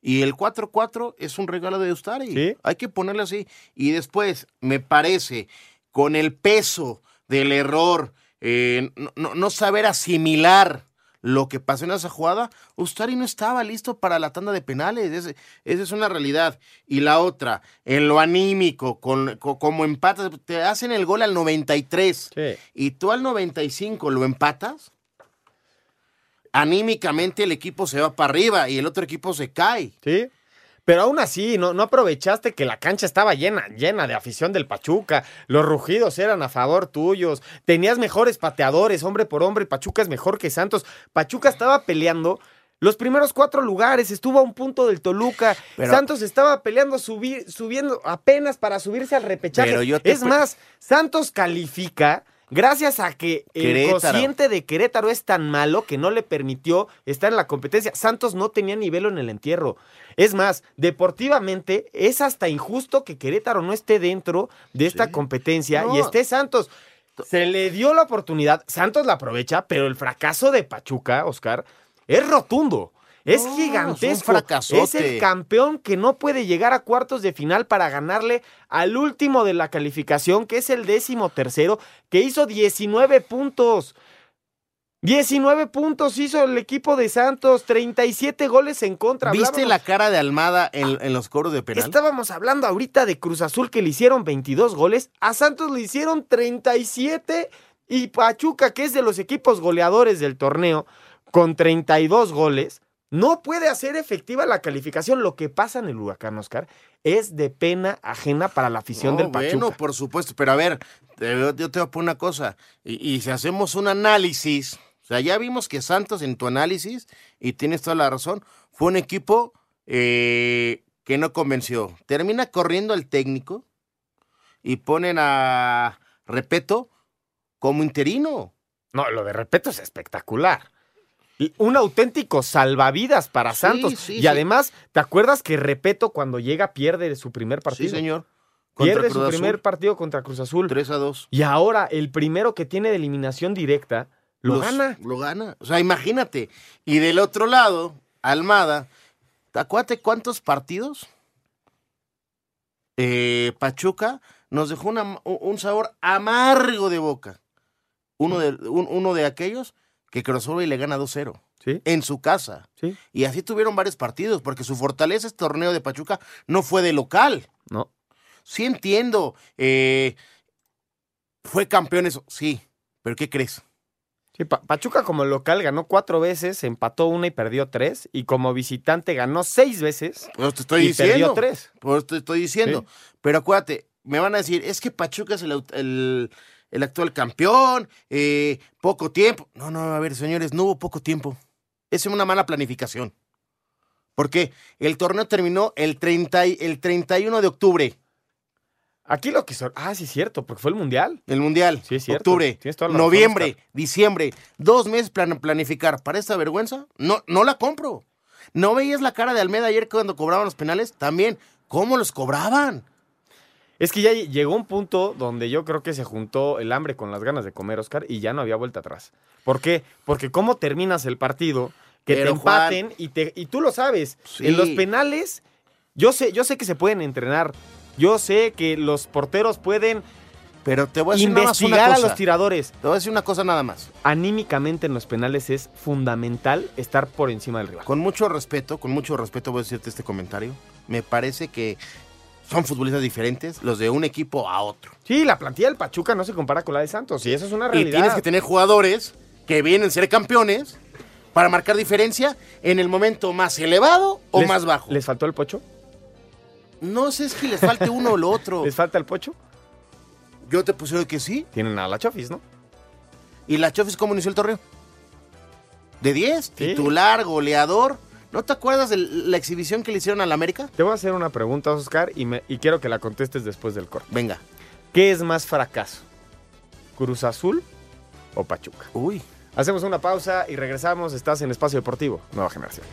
Speaker 4: Y el 4-4 es un regalo de Ustari.
Speaker 3: Sí.
Speaker 4: Hay que ponerlo así. Y después, me parece, con el peso del error, eh, no, saber asimilar lo que pasó en esa jugada, Ustari no estaba listo para la tanda de penales. Ese- esa es una realidad. Y la otra, en lo anímico, con, co- como empatas, te hacen el gol al 93
Speaker 3: Sí.
Speaker 4: y tú al 95 lo empatas, anímicamente el equipo se va para arriba y el otro equipo se cae.
Speaker 3: Sí. Pero aún así, no, no aprovechaste que la cancha estaba llena, llena de afición del Pachuca. Los rugidos eran a favor tuyos. Tenías mejores pateadores, hombre por hombre. Pachuca es mejor que Santos. Pachuca estaba peleando los primeros cuatro lugares. Estuvo a un punto del Toluca.
Speaker 4: Pero-
Speaker 3: Santos estaba peleando, subir, subiendo apenas para subirse al repechaje.
Speaker 4: Pero yo te
Speaker 3: es más, Santos califica. Gracias a que el
Speaker 4: Querétaro.
Speaker 3: cociente de Querétaro es tan malo que no le permitió estar en la competencia. Santos no tenía nivel en el entierro. Es más, deportivamente es hasta injusto que Querétaro no esté dentro de esta
Speaker 4: Sí.
Speaker 3: competencia y esté Santos. Se le dio la oportunidad, Santos la aprovecha, pero el fracaso de Pachuca, Oscar, es rotundo. Es
Speaker 4: No, es un
Speaker 3: gigantesco. Es el campeón que no puede llegar a cuartos de final para ganarle al último de la calificación, que es el décimo tercero, que hizo 19 puntos. 19 puntos hizo el equipo de Santos, 37 goles en contra.
Speaker 4: ¿Viste
Speaker 3: Hablábamos-
Speaker 4: la cara de Almada en, en los coros de penal?
Speaker 3: Estábamos hablando ahorita de Cruz Azul que le hicieron 22 goles, a Santos le hicieron 37 y Pachuca, que es de los equipos goleadores del torneo, con 32 goles, no puede hacer efectiva la calificación. Lo que pasa en el Huracán, Oscar, es de pena ajena para la afición
Speaker 4: No,
Speaker 3: del Pachuca.
Speaker 4: Bueno, por supuesto, pero a ver, yo te voy a poner una cosa. Y, y si hacemos un análisis, o sea, ya vimos que Santos en tu análisis, y tienes toda la razón, fue un equipo eh, que no convenció. Termina corriendo el técnico y ponen a Repeto como interino.
Speaker 3: No, lo de respeto es espectacular. Un auténtico salvavidas para
Speaker 4: Sí,
Speaker 3: Santos.
Speaker 4: sí,
Speaker 3: y
Speaker 4: sí.
Speaker 3: además, ¿te acuerdas que Repeto cuando llega pierde su primer partido?
Speaker 4: Sí, señor.
Speaker 3: Pierde su
Speaker 4: Azul,
Speaker 3: primer partido contra Cruz Azul.
Speaker 4: 3 a 2.
Speaker 3: Y ahora el primero que tiene de eliminación directa lo
Speaker 4: Los-
Speaker 3: gana.
Speaker 4: Lo gana. O sea, imagínate. Y del otro lado, Almada, acuérdate cuántos partidos eh, Pachuca nos dejó una- un sabor amargo de boca. Uno de, un- uno de aquellos que Crossover y le gana 2-0
Speaker 3: Sí,
Speaker 4: en su casa.
Speaker 3: sí.
Speaker 4: Y así tuvieron varios partidos, porque su fortaleza este torneo de Pachuca no fue de local.
Speaker 3: No.
Speaker 4: Sí entiendo. eh, fue campeón eso, sí. Pero ¿qué crees?
Speaker 3: Sí, Pa- Pachuca como local ganó cuatro veces, empató una y perdió tres. Y como visitante ganó seis veces
Speaker 4: Pues te estoy
Speaker 3: y
Speaker 4: diciendo.
Speaker 3: perdió tres.
Speaker 4: Por eso te estoy diciendo. Pero acuérdate, me van a decir, es que Pachuca es el- el actual campeón, eh, poco tiempo. No, no, a ver, señores, no hubo poco tiempo. Es una mala planificación. Porque el torneo terminó el, 30 y- el 31 de octubre,
Speaker 3: Aquí lo que... Ah, sí, es cierto, porque fue el Mundial.
Speaker 4: el Mundial.
Speaker 3: Sí, es cierto.
Speaker 4: Octubre,
Speaker 3: razón,
Speaker 4: noviembre, diciembre. Dos meses para planificar. ¿Para esta vergüenza? No, no la compro. ¿No veías la cara de Almeda ayer cuando cobraban los penales? También, ¿cómo los cobraban?
Speaker 3: Es que ya llegó un punto donde yo creo que se juntó el hambre con las ganas de comer, Oscar, y ya no había vuelta atrás. ¿Por qué? Porque cómo terminas el partido, que
Speaker 4: Pero,
Speaker 3: te empaten y, te, y tú lo sabes.
Speaker 4: Sí.
Speaker 3: En los penales, yo sé, yo sé que se pueden entrenar. Yo sé que los porteros pueden
Speaker 4: Pero te voy a decir nada más una
Speaker 3: investigar a los tiradores.
Speaker 4: Te voy a decir una cosa nada más.
Speaker 3: Anímicamente en los penales es fundamental estar por encima del rival.
Speaker 4: Con mucho respeto, con mucho respeto voy a decirte este comentario. Me parece que son futbolistas diferentes los de un equipo a otro.
Speaker 3: Sí, la plantilla del Pachuca no se compara con la de Santos, y eso es una
Speaker 4: Y
Speaker 3: realidad.
Speaker 4: tienes que tener jugadores que vienen a ser campeones para marcar diferencia en el momento más elevado o más bajo.
Speaker 3: ¿Les faltó el pocho?
Speaker 4: No sé si les falte uno o lo otro.
Speaker 3: ¿Les falta el pocho?
Speaker 4: Yo te puse que sí.
Speaker 3: Tienen a la Chofis, ¿no?
Speaker 4: ¿Y la Chofis cómo inició el torneo? De 10,
Speaker 3: Sí.
Speaker 4: titular, goleador. ¿No te acuerdas de la exhibición que le hicieron al América?
Speaker 3: Te voy a hacer una pregunta, Oscar, y, me- y quiero que la contestes después del corte.
Speaker 4: Venga.
Speaker 3: ¿Qué es más fracaso? ¿Cruz Azul o Pachuca?
Speaker 4: Uy.
Speaker 3: Hacemos una pausa y regresamos. Estás en Espacio Deportivo, Nueva Generación.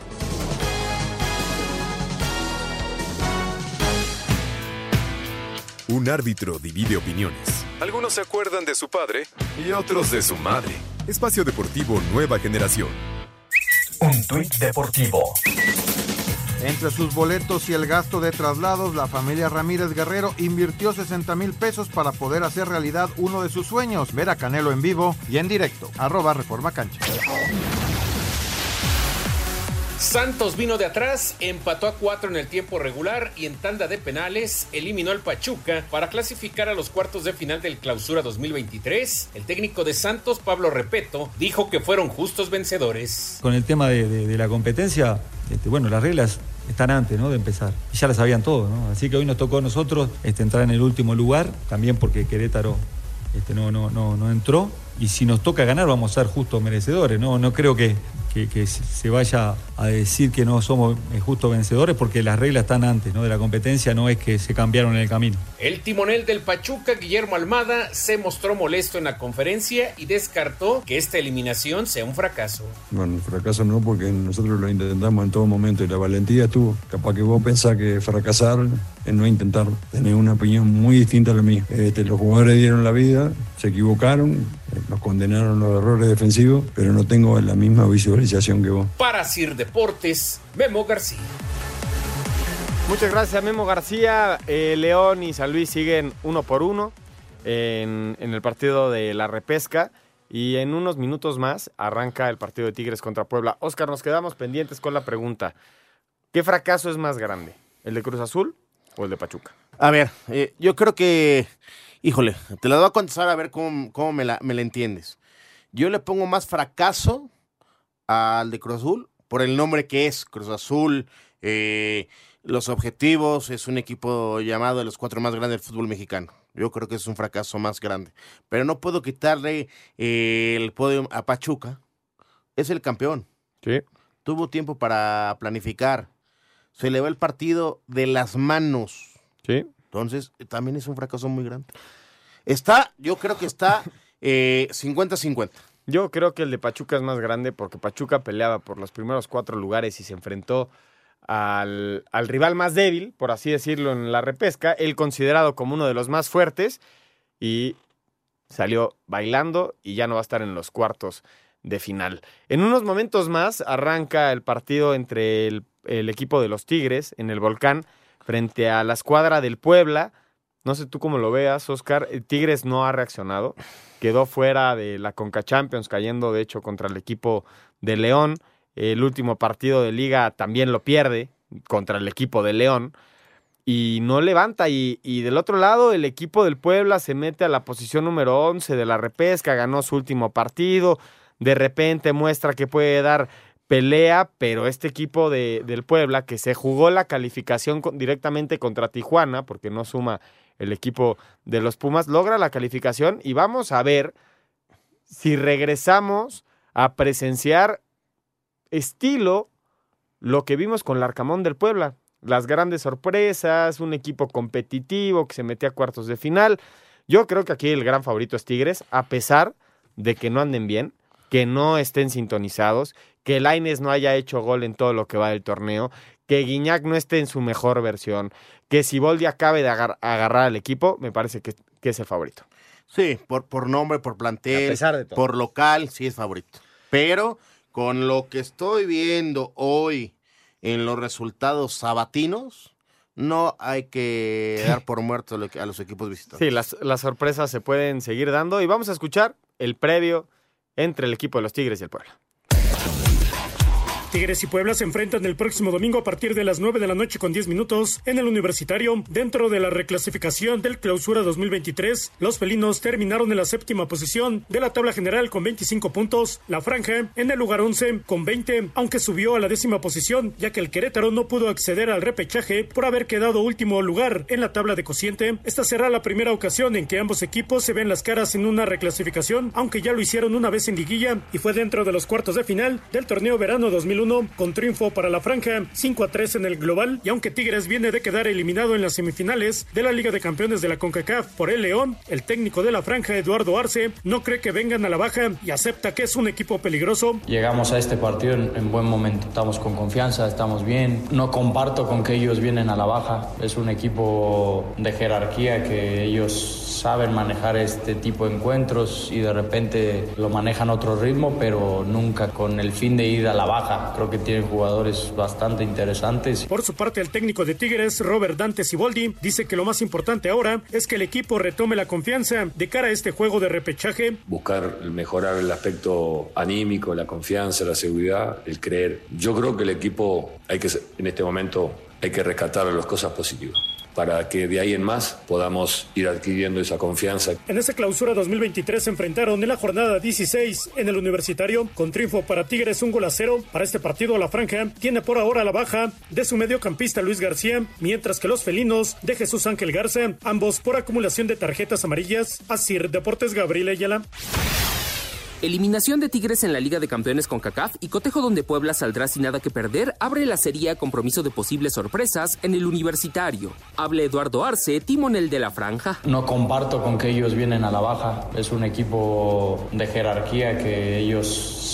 Speaker 2: Un árbitro divide opiniones.
Speaker 1: Algunos se acuerdan de su padre
Speaker 2: Y otros de su madre. Espacio Deportivo Nueva Generación.
Speaker 5: Un tuit deportivo.
Speaker 6: Entre sus boletos y el gasto de traslados, la familia Ramírez Guerrero invirtió 60 mil pesos para poder hacer realidad uno de sus sueños, ver a Canelo en vivo y en directo. Arroba Reforma Cancha.
Speaker 10: Santos vino de atrás, empató a cuatro en el tiempo regular y en tanda de penales eliminó al Pachuca para clasificar a los cuartos de final del Clausura 2023. El técnico de Santos, Pablo Repeto, dijo que fueron justos vencedores.
Speaker 11: Con el tema de, la competencia, este, bueno, las reglas están antes de empezar. Y ya las sabían todos, ¿no? Así que hoy nos tocó a nosotros este, entrar en el último lugar, también porque Querétaro este, no, no entró. Y si nos toca ganar, vamos a ser justos merecedores. No, no creo que, que- que se vaya a decir que no somos eh, justos vencedores, porque las reglas están antes ¿no? de la competencia, no es que se cambiaron en el camino.
Speaker 10: El timonel del Pachuca, Guillermo Almada, se mostró molesto en la conferencia y descartó que esta eliminación sea un fracaso.
Speaker 12: Bueno, fracaso no, porque nosotros lo intentamos en todo momento y la valentía estuvo. Capaz que vos pensás que fracasar es no intentar. Tener una opinión muy distinta a la mía. Este, los jugadores dieron la vida, se equivocaron, nos condenaron los errores defensivos, pero no tengo la misma visualización que vos.
Speaker 10: Para Sir Deportes, Memo García.
Speaker 3: Muchas gracias, Memo García. Eh, León y San Luis siguen uno por uno en, en el partido de la repesca. Y en unos minutos más arranca el partido de Tigres contra Puebla. Oscar, nos quedamos pendientes con la pregunta. ¿Qué fracaso es más grande? ¿El de Cruz Azul o el de Pachuca?
Speaker 4: A ver, eh, yo creo que, híjole, te la voy a contestar a ver cómo, cómo me, la, me la entiendes. Yo le pongo más fracaso al de Cruz Azul por el nombre que es Cruz Azul, eh, los objetivos, es un equipo llamado de los cuatro más grandes del fútbol mexicano. Yo creo que es un fracaso más grande. Pero no puedo quitarle eh, el podio a Pachuca. Es el campeón.
Speaker 3: Sí.
Speaker 4: Tuvo tiempo para planificar. Se le va el partido de las manos.
Speaker 3: Sí.
Speaker 4: Entonces, también es un fracaso muy grande. Está, yo creo que está eh, 50-50.
Speaker 3: Yo creo que el de Pachuca es más grande porque Pachuca peleaba por los primeros cuatro lugares y se enfrentó al, al rival más débil, por así decirlo, en la repesca, él considerado como uno de los más fuertes y salió bailando y ya no va a estar en los cuartos de final. En unos momentos más arranca el partido entre el equipo de los Tigres en el volcán frente a la escuadra del Puebla. No sé tú cómo lo veas, Oscar. El Tigres no ha reaccionado. Quedó fuera de la Conca Champions, cayendo de hecho contra el equipo de León. El último partido de liga también lo pierde contra el equipo de León. Y no levanta. Y, y del otro lado, el equipo del Puebla se mete a la posición número 11 de la repesca. Ganó su último partido. De repente muestra que puede dar pelea, pero este equipo de, del Puebla, que se jugó la calificación directamente contra Tijuana, porque no suma el equipo de los Pumas, logra la calificación y vamos a ver si regresamos a presenciar estilo lo que vimos con el Arcamón del Puebla. Las grandes sorpresas, un equipo competitivo que se metía a cuartos de final. Yo creo que aquí el gran favorito es Tigres, a pesar de que no anden bien, que no estén sintonizados, que Laines no haya hecho gol en todo lo que va del torneo, que Guiñac no esté en su mejor versión, que Siboldi acabe de agar- agarrar al equipo, me parece que, que es el favorito.
Speaker 4: Sí, por, por nombre, por plantel,
Speaker 3: A pesar de todo.
Speaker 4: por local, sí es favorito. Pero con lo que estoy viendo hoy en los resultados sabatinos, no hay que dar por muerto a los equipos visitantes.
Speaker 3: Sí, las, las sorpresas se pueden seguir dando y vamos a escuchar el previo entre el equipo de los Tigres y el Puebla.
Speaker 13: Tigres y Puebla se enfrentan el próximo domingo a partir de las 9 de la noche con 10 minutos en el Universitario. Dentro de la reclasificación del Clausura 2023, los felinos terminaron en la séptima posición de la tabla general con 25 puntos. La franja en el lugar 11 con 20, aunque subió a la décima posición, ya que el Querétaro no pudo acceder al repechaje por haber quedado último lugar en la tabla de cociente. Esta será la primera ocasión en que ambos equipos se ven las caras en una reclasificación, aunque ya lo hicieron una vez en liguilla y fue dentro de los cuartos de final del torneo verano 2001 con triunfo para la franja 5 a 3 en el global y aunque Tigres viene de quedar eliminado en las semifinales de la Liga de Campeones de la CONCACAF por el León, el técnico de la franja Eduardo Arce no cree que vengan a la baja y acepta que es un equipo peligroso.
Speaker 14: Llegamos a este partido en, en buen momento. Estamos con confianza, estamos bien. No comparto con que ellos vienen a la baja. Es un equipo de jerarquía que ellos saben manejar este tipo de encuentros y de repente lo manejan a otro ritmo, pero nunca con el fin de ir a la baja. Creo que tienen jugadores bastante interesantes.
Speaker 13: Por su parte, el técnico de Tigres, Robert Dante Siboldi, dice que lo más importante ahora es que el equipo retome la confianza de cara a este juego de repechaje.
Speaker 15: Buscar mejorar el aspecto anímico, la confianza, la seguridad, el creer. Yo creo que el equipo hay que en este momento hay que rescatar las cosas positivas para que de ahí en más podamos ir adquiriendo esa confianza.
Speaker 13: En esa clausura 2023 se enfrentaron en la jornada 16 en el Universitario con triunfo para Tigres un gol a cero. Para este partido la franja tiene por ahora la baja de su mediocampista Luis García, mientras que los felinos de Jesús Ángel Garza, ambos por acumulación de tarjetas amarillas. Así Deportes Gabriel Ayala.
Speaker 7: Eliminación de Tigres en la Liga de Campeones con CACAF y cotejo donde Puebla saldrá sin nada que perder abre la serie a compromiso de posibles sorpresas en el universitario. Hable Eduardo Arce, timonel de la franja.
Speaker 14: No comparto con que ellos vienen a la baja. Es un equipo de jerarquía que ellos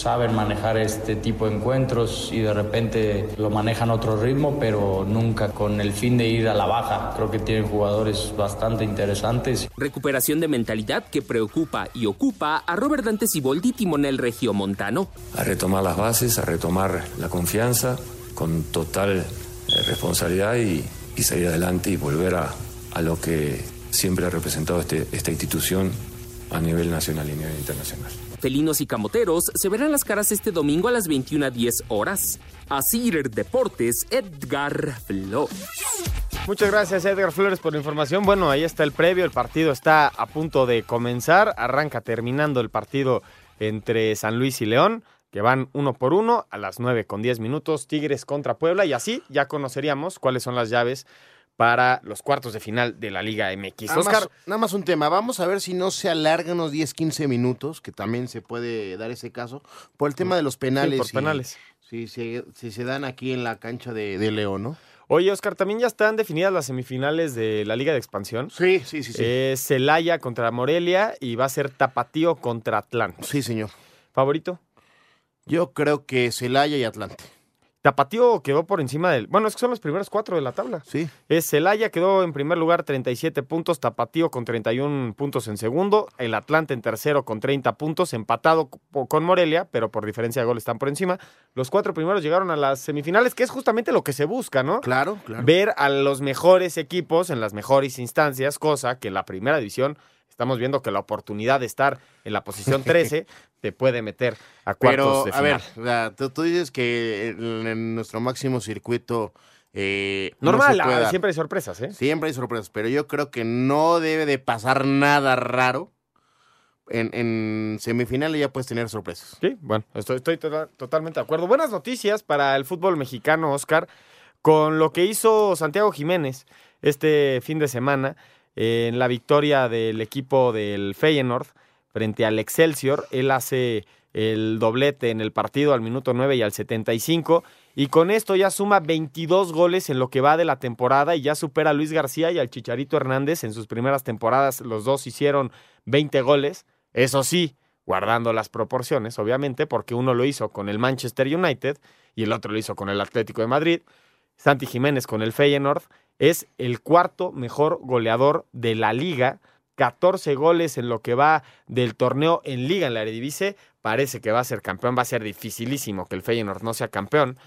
Speaker 14: saben manejar este tipo de encuentros y de repente lo manejan a otro ritmo, pero nunca con el fin de ir a la baja. Creo que tienen jugadores bastante interesantes.
Speaker 7: Recuperación de mentalidad que preocupa y ocupa a Robert Dante Ciboldi timonel regiomontano.
Speaker 15: A retomar las bases, a retomar la confianza con total eh, responsabilidad y, salir adelante y volver a, a, lo que siempre ha representado este, esta institución a nivel nacional y a nivel internacional.
Speaker 7: Felinos y camoteros se verán las caras este domingo a las 21.10 horas. Asir Deportes, Edgar Flores.
Speaker 3: Muchas gracias Edgar Flores por la información. Bueno, ahí está el previo, el partido está a punto de comenzar, arranca terminando el partido entre San Luis y León, que van uno por uno a las 9 con 10 minutos, Tigres contra Puebla, y así ya conoceríamos cuáles son las llaves para los cuartos de final de la Liga MX.
Speaker 4: Nada, Oscar, más, nada más un tema, vamos a ver si no se alargan unos 10, 15 minutos, que también se puede dar ese caso, por el tema de los penales.
Speaker 3: por penales.
Speaker 4: Si, se dan aquí en la cancha de, León, ¿no?
Speaker 3: Oye, Oscar, también ya están definidas las semifinales de la Liga de Expansión.
Speaker 4: Sí, sí, sí. sí.
Speaker 3: Celaya contra Morelia y va a ser Tapatío contra Atlante.
Speaker 4: Sí, señor.
Speaker 3: ¿Favorito?
Speaker 4: Yo creo que Celaya y Atlante.
Speaker 3: Tapatío quedó por encima del. Bueno, es que son los primeros cuatro de la tabla.
Speaker 4: Sí.
Speaker 3: Es Celaya quedó en primer lugar 37 puntos, Tapatío con 31 puntos en segundo, el Atlante en tercero con 30 puntos, empatado con Morelia, pero por diferencia de gol están por encima. Los cuatro primeros llegaron a las semifinales, que es justamente lo que se busca, ¿no?
Speaker 4: Claro, claro.
Speaker 3: Ver a los mejores equipos en las mejores instancias, cosa que en la primera división estamos viendo que la oportunidad de estar en la posición 13 te puede meter a cuartos de final.
Speaker 4: A ver, tú, dices que en, nuestro máximo circuito... Eh,
Speaker 3: Normal, ah, siempre hay sorpresas, ¿eh?
Speaker 4: Siempre hay sorpresas, pero yo creo que no debe de pasar nada raro. En, en semifinales ya puedes tener sorpresas.
Speaker 3: Sí, bueno, estoy, estoy tota-, totalmente de acuerdo. Buenas noticias para el fútbol mexicano, Oscar, con lo que hizo Santiago Jiménez este fin de semana en la victoria del equipo del Feyenoord frente al Excelsior. Él hace el doblete en el partido al minuto 9 y al 75 y con esto ya suma 22 goles en lo que va de la temporada y ya supera a Luis García y al Chicharito Hernández en sus primeras temporadas. Los dos hicieron 20 goles, eso sí, guardando las proporciones, obviamente, porque uno lo hizo con el Manchester United y el otro lo hizo con el Atlético de Madrid. Santi Jiménez con el Feyenoord es el cuarto mejor goleador de la liga 14 goles en lo que va del torneo en liga en la Eredivisie. Parece que va a ser campeón, va a ser dificilísimo que el Feyenoord no sea campeón.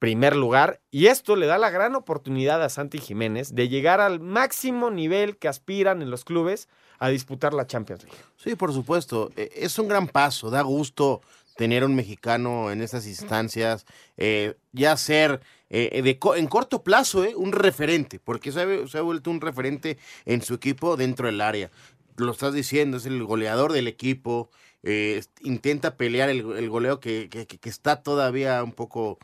Speaker 3: Primer lugar, y esto le da la gran oportunidad a Santi Jiménez de llegar al máximo nivel que aspiran en los clubes a disputar la Champions League.
Speaker 4: Sí, por supuesto, e, es un gran paso, da gusto tener un mexicano en estas instancias, eh, ya ser eh, de, en corto plazo eh, un referente, porque se ha, se ha, vuelto un referente en su equipo dentro del área. Lo estás diciendo, es el goleador del equipo, intenta pelear el, goleo que, que, está todavía un poco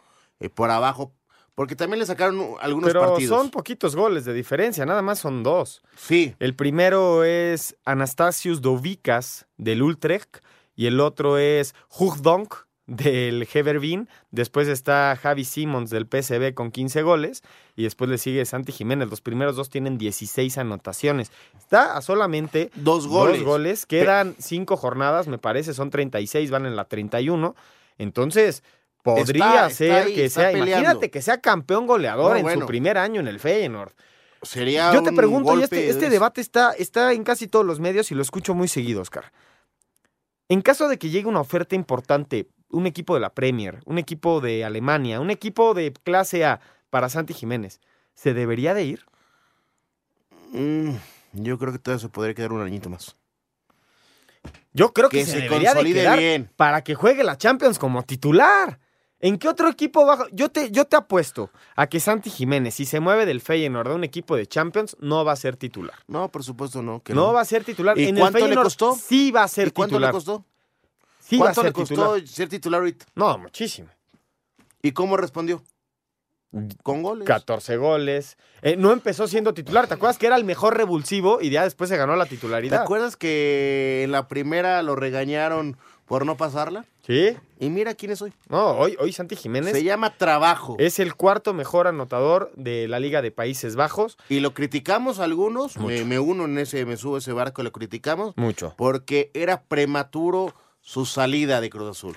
Speaker 4: por abajo, porque también le sacaron algunos
Speaker 3: Pero
Speaker 4: partidos.
Speaker 3: son poquitos goles de diferencia, nada más son dos.
Speaker 4: Sí.
Speaker 3: El primero es Anastasius Dovicas del Utrecht y el otro es Donk del Heverbin. Después está Javi Simmons del PSV con 15 goles. Y después le sigue Santi Jiménez. Los primeros dos tienen 16 anotaciones. Está a solamente
Speaker 4: dos goles.
Speaker 3: Dos goles. Quedan cinco jornadas, me parece. Son 36, van en la 31. Entonces, podría ser que sea. Imagínate que sea campeón goleador en su primer año en el Feyenoord.
Speaker 4: Sería
Speaker 3: Yo te
Speaker 4: un
Speaker 3: pregunto, y este, este debate está, está en casi todos los medios y lo escucho muy seguido, Oscar. En caso de que llegue una oferta importante, un equipo de la Premier, un equipo de Alemania, un equipo de clase A para Santi Jiménez, ¿se debería de ir?
Speaker 4: Mm, yo creo que todavía se podría quedar un añito más.
Speaker 3: Yo creo que,
Speaker 4: Que
Speaker 3: se,
Speaker 4: se
Speaker 3: debería de quedar
Speaker 4: bien.
Speaker 3: para que juegue la Champions como titular. ¿En qué otro equipo baja? Yo te, yo te apuesto a que Santi Jiménez, si se mueve del Feyenoord a un equipo de Champions, no va a ser titular.
Speaker 4: No, por supuesto no. que
Speaker 3: No va a ser titular.
Speaker 4: ¿Y
Speaker 3: en
Speaker 4: cuánto
Speaker 3: el
Speaker 4: le
Speaker 3: Feyenoord
Speaker 4: costó?
Speaker 3: Sí va a ser
Speaker 4: ¿Y cuánto
Speaker 3: titular.
Speaker 4: le costó?
Speaker 3: Sí va a
Speaker 4: ¿Cuánto
Speaker 3: ser
Speaker 4: le costó
Speaker 3: titular.
Speaker 4: ser titular ahorita?
Speaker 3: No, muchísimo.
Speaker 4: ¿Y cómo respondió? Con goles.
Speaker 3: 14 goles. Eh, no empezó siendo titular. ¿Te acuerdas que era el mejor revulsivo y ya después se ganó la
Speaker 4: ¿Te
Speaker 3: titularidad?
Speaker 4: acuerdas que en la primera lo regañaron por no pasarla?
Speaker 3: Sí.
Speaker 4: Y mira quién es hoy.
Speaker 3: No, hoy, hoy Santi Jiménez
Speaker 4: Se llama trabajo.
Speaker 3: es el cuarto mejor anotador de la Liga de Países Bajos.
Speaker 4: Y lo criticamos algunos, me, me uno en ese, me subo a ese barco, lo criticamos,
Speaker 3: Mucho.
Speaker 4: porque era prematuro su salida de Cruz Azul.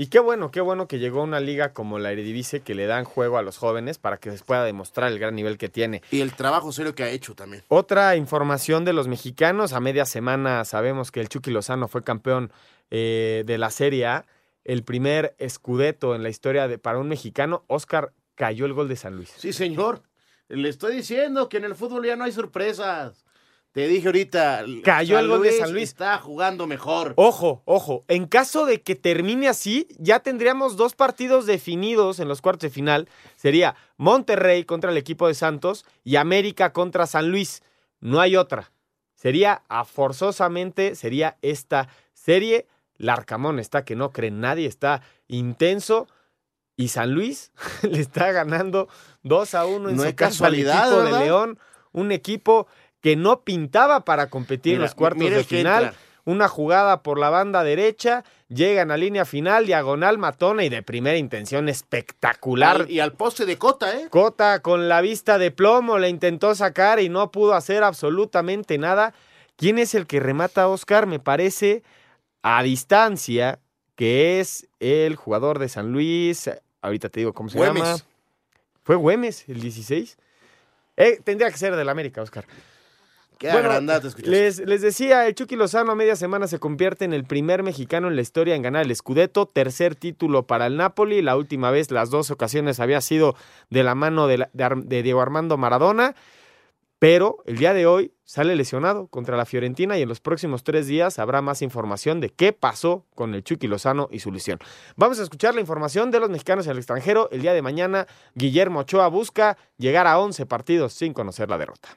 Speaker 3: Y qué bueno, qué bueno que llegó una liga como la Eredivisie que le dan juego a los jóvenes para que les pueda demostrar el gran nivel que tiene.
Speaker 4: Y el trabajo serio que ha hecho también.
Speaker 3: Otra información de los mexicanos, a media semana sabemos que el Chucky Lozano fue campeón eh, de la Serie A, el primer escudeto en la historia de, para un mexicano, Oscar cayó el gol de San Luis.
Speaker 4: Sí, señor. Le estoy diciendo que en el fútbol ya no hay sorpresas. Te dije ahorita.
Speaker 3: Cayó el gol de San Luis.
Speaker 4: Está jugando mejor.
Speaker 3: Ojo, ojo, en caso de que termine así, ya tendríamos dos partidos definidos en los cuartos de final. Sería Monterrey contra el equipo de Santos y América contra San Luis. No hay otra. Sería, a forzosamente, sería esta serie. Larcamón está que no cree nadie, está intenso. Y San Luis le está ganando 2 a 1 en
Speaker 4: No
Speaker 3: su casa al
Speaker 4: casualidad,
Speaker 3: equipo de. León. Un equipo que no pintaba para competir en los cuartos de final.
Speaker 4: entra.
Speaker 3: Una jugada por la banda derecha, llegan a línea final, diagonal matona y de primera intención espectacular.
Speaker 4: Y al poste de Cota, ¿eh?
Speaker 3: Cota con la vista de plomo le intentó sacar y no pudo hacer absolutamente nada. ¿Quién es el que remata Oscar? Me parece a distancia que es el jugador de San Luis. Ahorita te digo cómo se
Speaker 4: Güemes.
Speaker 3: llama. ¿Fue Güemes el 16? Eh, tendría que ser del América, Oscar.
Speaker 4: Qué
Speaker 3: Bueno,
Speaker 4: agrandado te.
Speaker 3: Les, les decía, el Chucky Lozano a media semana se convierte en el primer mexicano en la historia en ganar el Scudetto, tercer título para el Napoli, la última vez, las dos ocasiones había sido de la mano de, la- de Ar- de Diego Armando Maradona, pero el día de hoy sale lesionado contra la Fiorentina y en los próximos tres días habrá más información de qué pasó con el Chucky Lozano y su lesión. Vamos a escuchar la información de los mexicanos en el extranjero. El día de mañana, Guillermo Ochoa busca llegar a 11 partidos sin conocer la derrota.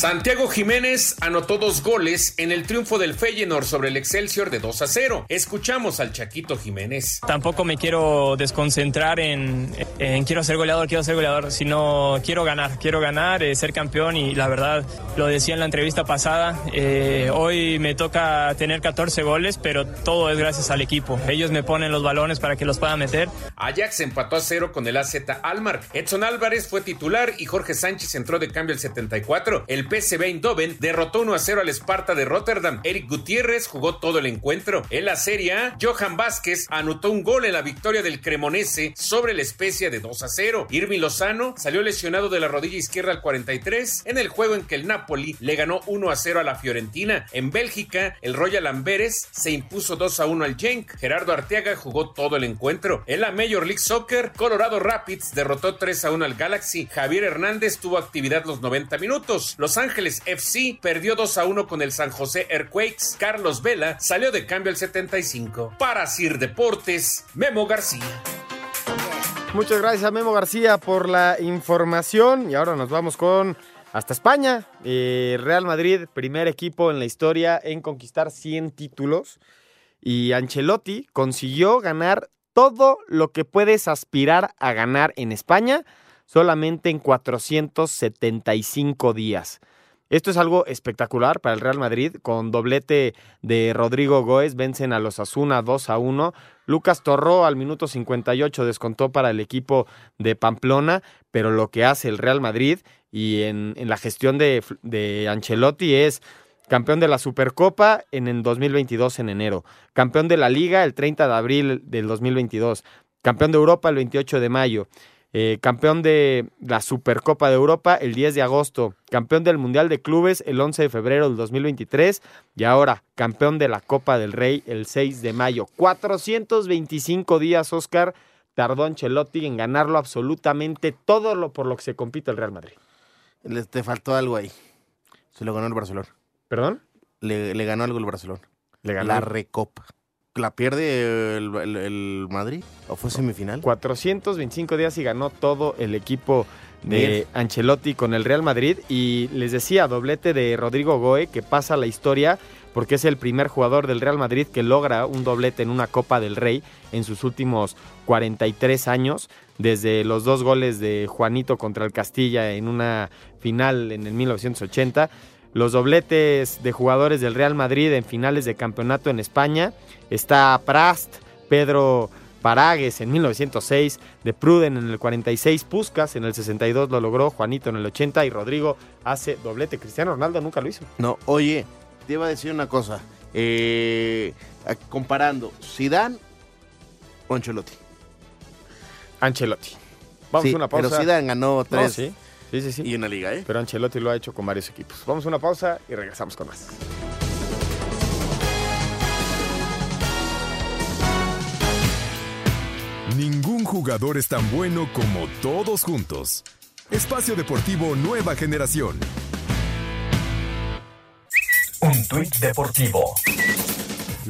Speaker 10: Santiago Jiménez anotó dos goles en el triunfo del Feyenoord sobre el Excelsior de 2 a 0. Escuchamos al Chaquito Jiménez.
Speaker 16: Tampoco me quiero desconcentrar en, en quiero ser goleador, quiero ser goleador, sino quiero ganar, quiero ganar, eh, ser campeón y la verdad lo decía en la entrevista pasada, eh, hoy me toca tener 14 goles, pero todo es gracias al equipo. Ellos me ponen los balones para que los pueda meter.
Speaker 10: Ajax empató a cero con el AZ Almar. Edson Álvarez fue titular y Jorge Sánchez entró de cambio al 74. El PSV Eindhoven derrotó 1 a 0 al Esparta de Rotterdam. Eric Gutiérrez jugó todo el encuentro. En la Serie A, Johan Vázquez anotó un gol en la victoria del Cremonese sobre la Especia de 2 a 0. Irving Lozano salió lesionado de la rodilla izquierda al 43 en el juego en que el Napoli le ganó 1 a 0 a la Fiorentina. En Bélgica, el Royal Amberes se impuso 2 a 1 al Genk. Gerardo Arteaga jugó todo el encuentro. En la Major League Soccer, Colorado Rapids derrotó 3 a 1 al Galaxy. Javier Hernández tuvo actividad los 90 minutos. Los Ángeles FC perdió 2 a 1 con el San José Earthquakes. Carlos Vela salió de cambio al 75. Para Sir Deportes, Memo García.
Speaker 3: Muchas gracias a Memo García por la información y ahora nos vamos con hasta España. Eh, Real Madrid, primer equipo en la historia en conquistar 100 títulos y Ancelotti consiguió ganar todo lo que puedes aspirar a ganar en España solamente en 475 días. Esto es algo espectacular para el Real Madrid. Con doblete de Rodrigo Goes, vencen a los Asuna 2 a 1. Lucas Torró al minuto 58 descontó para el equipo de Pamplona, pero lo que hace el Real Madrid y en, en la gestión de, de Ancelotti es campeón de la Supercopa en el 2022 en enero, campeón de la Liga el 30 de abril del 2022, campeón de Europa el 28 de mayo, eh, campeón de la Supercopa de Europa el 10 de agosto, campeón del Mundial de Clubes el 11 de febrero del 2023 y ahora campeón de la Copa del Rey el 6 de mayo. 425 días, Oscar, tardó Ancelotti en ganarlo absolutamente todo lo por lo que se compite el Real Madrid.
Speaker 4: Le, te faltó algo ahí. Se lo ganó el Barcelona.
Speaker 3: ¿Perdón?
Speaker 4: Le, le ganó algo el Barcelona.
Speaker 3: Le ganó.
Speaker 4: La Recopa. ¿La pierde el, el- el Madrid? ¿O fue semifinal?
Speaker 3: 425 días y ganó todo el equipo de. Ancelotti con el Real Madrid. Y les decía, doblete de Rodrigo Goe, que pasa la historia porque es el primer jugador del Real Madrid que logra un doblete en una Copa del Rey en sus últimos 43 años, desde los dos goles de Juanito contra el Castilla en una final en el 1980. Los dobletes de jugadores del Real Madrid en finales de campeonato en España. Está Prast, Pedro Paragues en 1906, De Pruden en el 46, Puskas en el 62 lo logró, Juanito en el 80 y Rodrigo hace doblete. Cristiano Ronaldo nunca lo hizo.
Speaker 4: No, oye, te iba a decir una cosa. Eh, comparando, ¿Zidane o Ancelotti?
Speaker 3: Ancelotti. Vamos
Speaker 4: Sí,
Speaker 3: a una pausa.
Speaker 4: Pero Zidane ganó
Speaker 3: No,
Speaker 4: tres
Speaker 3: sí, sí, sí, sí.
Speaker 4: y una liga, ¿eh?
Speaker 3: Pero Ancelotti lo ha hecho con varios equipos. Vamos a una pausa y regresamos con más.
Speaker 2: Ningún jugador es tan bueno como todos juntos. Espacio Deportivo Nueva Generación.
Speaker 5: Un tuit deportivo.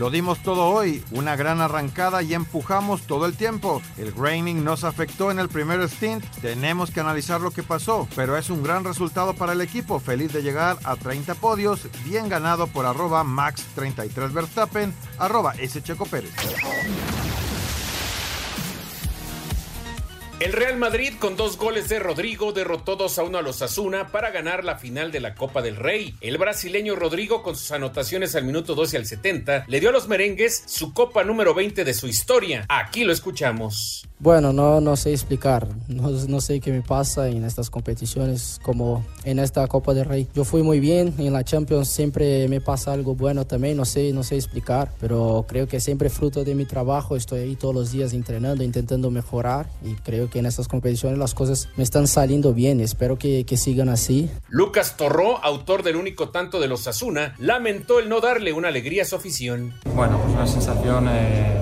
Speaker 6: Lo dimos todo hoy, una gran arrancada y empujamos todo el tiempo. El graining nos afectó en el primer stint, tenemos que analizar lo que pasó, pero es un gran resultado para el equipo, feliz de llegar a 30 podios, bien ganado por arroba max33 Verstappen, arroba S. Checo Pérez.
Speaker 10: El Real Madrid con dos goles de Rodrigo derrotó 2 a 1 a los Asuna para ganar la final de la Copa del Rey. El brasileño Rodrigo con sus anotaciones al minuto 12 y al 70 le dio a los merengues su copa número 20 de su historia. Aquí lo escuchamos.
Speaker 17: Bueno, no, no sé explicar, no, no sé qué me pasa en estas competiciones como en esta Copa del Rey. Yo fui muy bien, en la Champions siempre me pasa algo bueno también, no sé, no sé explicar, pero creo que siempre fruto de mi trabajo, estoy ahí todos los días entrenando, intentando mejorar y creo que en estas competiciones las cosas me están saliendo bien, espero que, que sigan así.
Speaker 10: Lucas Torró, autor del único tanto de los Asuna, lamentó el no darle una alegría a su afición.
Speaker 18: Bueno, pues una sensación eh,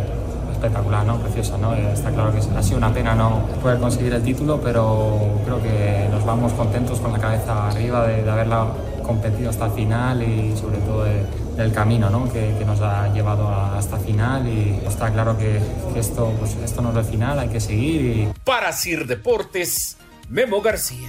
Speaker 18: espectacular, ¿no? Preciosa, ¿no? Eh, Está claro que ha sido una pena no poder conseguir el título, pero creo que nos vamos contentos con la cabeza arriba de, de haberla competido hasta el final y sobre todo de- del camino ¿no? que, que nos ha llevado a- hasta final y está claro que, que esto, pues, esto no es el final, hay que seguir y
Speaker 10: Para Sir Deportes, Memo García.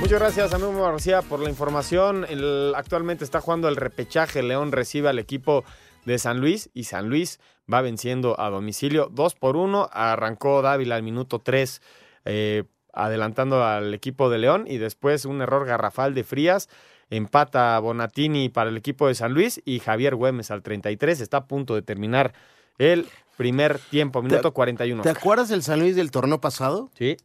Speaker 3: Muchas gracias a Memo García por la información. El- actualmente está jugando el repechaje. León recibe al equipo de San Luis y San Luis va venciendo a domicilio 2 por 1. Arrancó Dávila al minuto 3 eh, adelantando al equipo de León y después un error garrafal de Frías. Empata Bonatini para el equipo de San Luis y Javier Güemes al 33. Está a punto de terminar el primer tiempo, minuto 41.
Speaker 4: ¿Te acuerdas del San Luis del torneo pasado?
Speaker 3: Sí.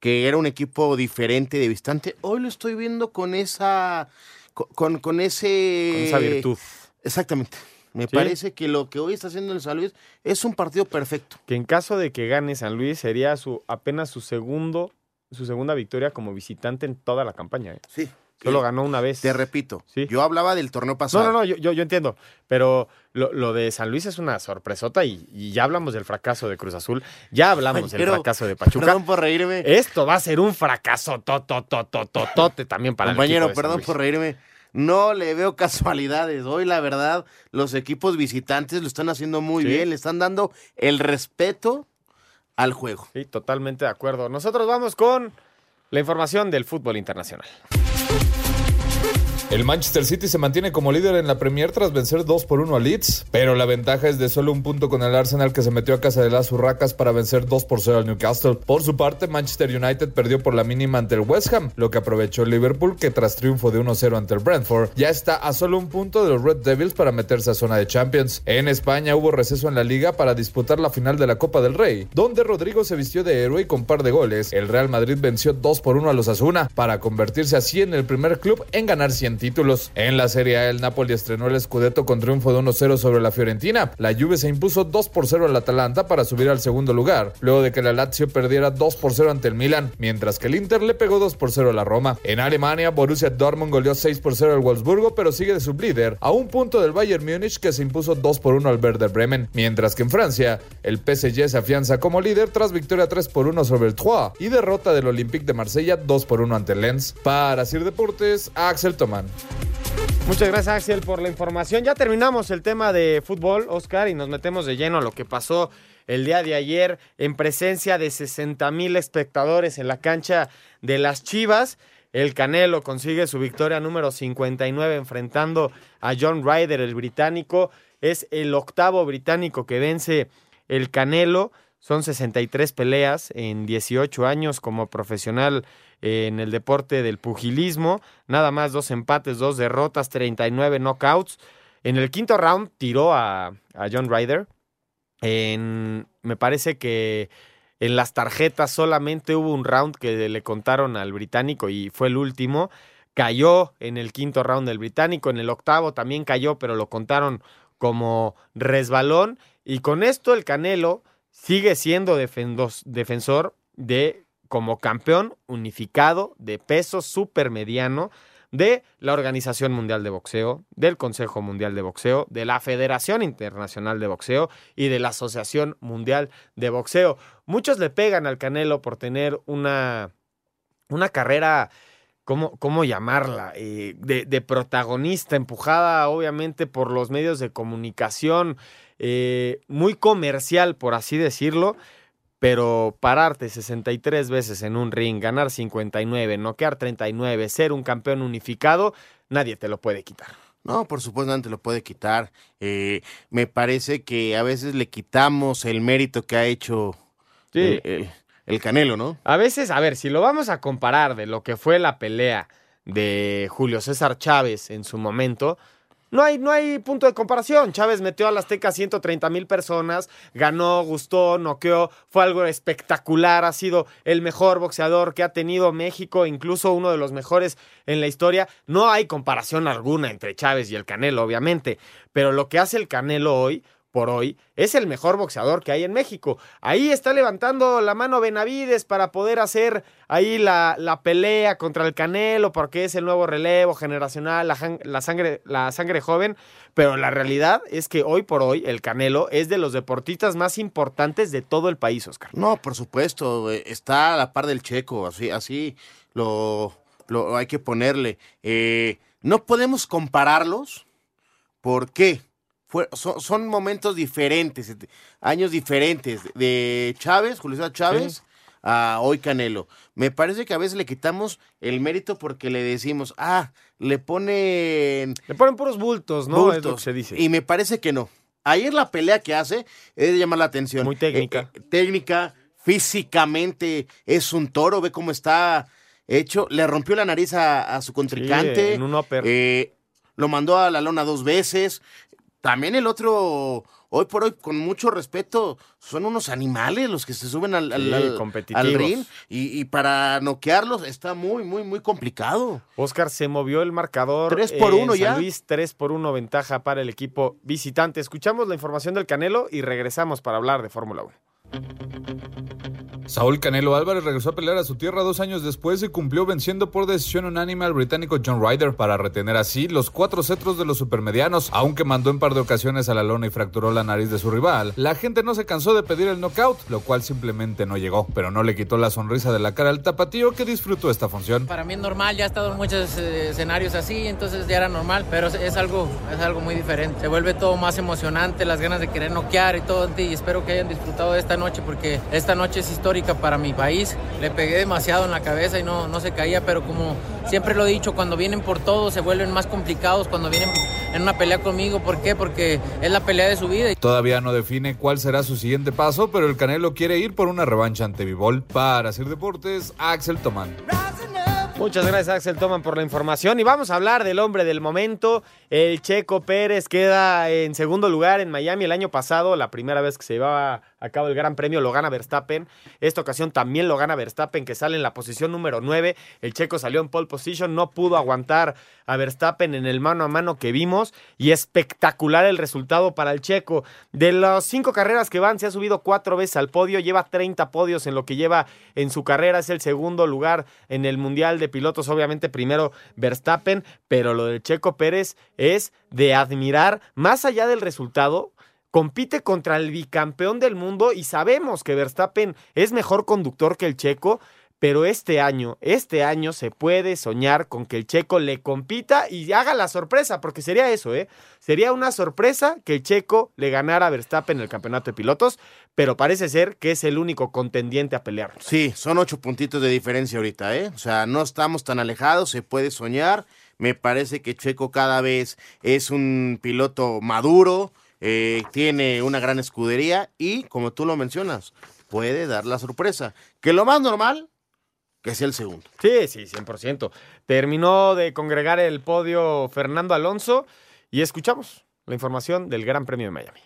Speaker 4: Que era un equipo diferente de distante. Hoy lo estoy viendo con esa. con, con, con ese.
Speaker 3: Con esa virtud.
Speaker 4: Exactamente. Me
Speaker 3: Sí.
Speaker 4: parece que lo que hoy está haciendo el San Luis es un partido perfecto.
Speaker 3: que en caso de que gane San Luis sería su apenas su segundo su segunda victoria como visitante en toda la campaña. ¿eh?
Speaker 4: Sí.
Speaker 3: Solo
Speaker 4: Sí.
Speaker 3: ganó una vez.
Speaker 4: Te repito,
Speaker 3: Sí.
Speaker 4: yo hablaba del torneo pasado.
Speaker 3: No, no, no, yo, yo, yo entiendo. Pero lo, lo de San Luis es una sorpresota y, y ya hablamos del fracaso de Cruz Azul. Ya hablamos del
Speaker 4: Pero,
Speaker 3: fracaso de Pachuca.
Speaker 4: Perdón por reírme.
Speaker 3: Esto va a ser un fracaso totototototote también para el
Speaker 4: Compañero,
Speaker 3: equipo de San
Speaker 4: perdón
Speaker 3: Luis.
Speaker 4: por reírme. No le veo casualidades. Hoy, la verdad, los equipos visitantes lo están haciendo muy
Speaker 3: Sí.
Speaker 4: bien. Le están dando el respeto al juego.
Speaker 3: Sí, totalmente de acuerdo. Nosotros vamos con la información del fútbol internacional.
Speaker 19: El Manchester City se mantiene como líder en la Premier tras vencer 2 por 1 a Leeds, pero la ventaja es de solo un punto con el Arsenal que se metió a casa de las Urracas para vencer 2 por 0 al Newcastle. Por su parte, Manchester United perdió por la mínima ante el West Ham, lo que aprovechó Liverpool que tras triunfo de 1-0 ante el Brentford ya está a solo un punto de los Red Devils para meterse a zona de Champions. En España hubo receso en la liga para disputar la final de la Copa del Rey, donde Rodrigo se vistió de héroe y con par de goles. El Real Madrid venció 2 por 1 a los Asuna para convertirse así en el primer club en ganar 100 títulos. En la Serie A, el Napoli estrenó el Scudetto con triunfo de 1-0 sobre la Fiorentina. La Juve se impuso 2 por 0 al Atalanta para subir al segundo lugar, luego de que la Lazio perdiera 2 por 0 ante el Milan, mientras que el Inter le pegó 2 por 0 a la Roma. En Alemania, Borussia Dortmund goleó 6 por 0 al Wolfsburgo, pero sigue de sublíder a un punto del Bayern Múnich que se impuso 2 por 1 al Werder Bremen, mientras que en Francia, el PSG se afianza como líder tras victoria 3 por 1 sobre el Troyes y derrota del Olympique de Marsella 2 por 1 ante el Lens. Para Sir Deportes, Axel Tomán.
Speaker 3: Muchas gracias Axel por la información. Ya terminamos el tema de fútbol, Oscar, y nos metemos de lleno a lo que pasó el día de ayer en presencia de 60 mil espectadores en la cancha de las Chivas. El Canelo consigue su victoria número 59 enfrentando a John Ryder, el británico. Es el octavo británico que vence el Canelo. Son 63 peleas en 18 años como profesional en el deporte del pugilismo. Nada más dos empates, dos derrotas, 39 knockouts. En el quinto round tiró a, a John Ryder. En, me parece que en las tarjetas solamente hubo un round que le contaron al británico y fue el último. Cayó en el quinto round del británico, en el octavo también cayó, pero lo contaron como resbalón. Y con esto el Canelo sigue siendo defensor de como campeón unificado de peso supermediano de la Organización Mundial de Boxeo, del Consejo Mundial de Boxeo, de la Federación Internacional de Boxeo y de la Asociación Mundial de Boxeo. Muchos le pegan al Canelo por tener una, una carrera, ¿cómo, cómo llamarla? Eh, de, protagonista, empujada obviamente por los medios de comunicación, eh, muy comercial, por así decirlo pero pararte 63 veces en un ring, ganar 59, noquear 39, ser un campeón unificado, nadie te lo puede quitar.
Speaker 4: No, por supuesto, nadie te lo puede quitar. Eh, me parece que a veces le quitamos el mérito que ha hecho
Speaker 3: sí.
Speaker 4: el, el, Canelo, ¿no?
Speaker 3: A veces, a ver, si lo vamos a comparar de lo que fue la pelea de Julio César Chávez en su momento, no hay, no hay punto de comparación. Chávez metió a la Azteca 130 mil personas, ganó, gustó, noqueó, fue algo espectacular, ha sido el mejor boxeador que ha tenido México, incluso uno de los mejores en la historia. No hay comparación alguna entre Chávez y el Canelo, obviamente, pero lo que hace el Canelo hoy por hoy, es el mejor boxeador que hay en México. Ahí está levantando la mano Benavides para poder hacer ahí la, la pelea contra el Canelo, porque es el nuevo relevo generacional, la, sangre, la sangre joven, pero la realidad es que hoy por hoy el Canelo es de los deportistas más importantes de todo el país, Oscar.
Speaker 4: No, por supuesto, está a la par del checo, así, así lo, lo hay que ponerle. Eh, no podemos compararlos, ¿por qué? Fue, son, son, momentos diferentes, años diferentes de Chávez, Julio César Chávez, sí. a hoy Canelo. Me parece que a veces le quitamos el mérito porque le decimos, ah, le ponen...
Speaker 3: Le ponen puros bultos, ¿no?
Speaker 4: Bultos.
Speaker 3: Es lo que se dice.
Speaker 4: Y me parece que no. Ayer la pelea que hace es de llamar la atención.
Speaker 3: Muy técnica.
Speaker 4: Eh, eh, técnica, físicamente es un toro, ve cómo está hecho. Le rompió la nariz a, a su contrincante.
Speaker 3: Sí, en un upper.
Speaker 4: Eh, lo mandó a la lona dos veces. También el otro, hoy por hoy, con mucho respeto, son unos animales los que se suben al, al,
Speaker 3: Sí,
Speaker 4: al- ring y, y para noquearlos está muy, muy, muy complicado.
Speaker 3: Oscar se movió el marcador.
Speaker 4: Tres por
Speaker 3: en
Speaker 4: uno
Speaker 3: San
Speaker 4: ya.
Speaker 3: Luis, 3 por 1 ventaja para el equipo visitante. Escuchamos la información del Canelo y regresamos para hablar de Fórmula 1.
Speaker 19: Saúl Canelo Álvarez regresó a pelear a su tierra dos años después y cumplió venciendo por decisión unánime al británico John Ryder para retener así los cuatro cetros de los supermedianos. Aunque mandó en par de ocasiones a la lona y fracturó la nariz de su rival, la gente no se cansó de pedir el knockout, lo cual simplemente no llegó, pero no le quitó la sonrisa de la cara al tapatío que disfrutó esta función.
Speaker 20: Para mí es normal, ya he estado en muchos eh, escenarios así, entonces ya era normal, pero es, es algo, es algo muy diferente. Se vuelve todo más emocionante, las ganas de querer noquear y todo, y espero que hayan disfrutado de esta noche porque esta noche es histórica para mi país. Le pegué demasiado en la cabeza y no, no se caía, pero como siempre lo he dicho, cuando vienen por todo se vuelven más complicados cuando vienen en una pelea conmigo. ¿Por qué? Porque es la pelea de su vida.
Speaker 19: Todavía no define cuál será su siguiente paso, pero el Canelo quiere ir por una revancha ante Vivol. Para hacer deportes, Axel Tomán.
Speaker 3: Muchas gracias Axel Toman por la información y vamos a hablar del hombre del momento. El Checo Pérez queda en segundo lugar en Miami el año pasado, la primera vez que se llevaba a cabo el Gran Premio lo gana Verstappen. Esta ocasión también lo gana Verstappen que sale en la posición número 9. El Checo salió en pole position, no pudo aguantar a Verstappen en el mano a mano que vimos y espectacular el resultado para el Checo. De las cinco carreras que van se ha subido cuatro veces al podio, lleva 30 podios en lo que lleva en su carrera, es el segundo lugar en el Mundial de Pilotos, obviamente primero Verstappen, pero lo del Checo Pérez es de admirar, más allá del resultado, compite contra el bicampeón del mundo y sabemos que Verstappen es mejor conductor que el checo, pero este año, este año se puede soñar con que el checo le compita y haga la sorpresa, porque sería eso, ¿eh? Sería una sorpresa que el checo le ganara a Verstappen en el campeonato de pilotos, pero parece ser que es el único contendiente a pelear.
Speaker 4: Sí, son ocho puntitos de diferencia ahorita, ¿eh? O sea, no estamos tan alejados, se puede soñar. Me parece que Checo cada vez es un piloto maduro, eh, tiene una gran escudería y, como tú lo mencionas, puede dar la sorpresa. Que lo más normal, que sea el segundo.
Speaker 3: Sí, sí, 100%. Terminó de congregar el podio Fernando Alonso y escuchamos la información del Gran Premio de Miami.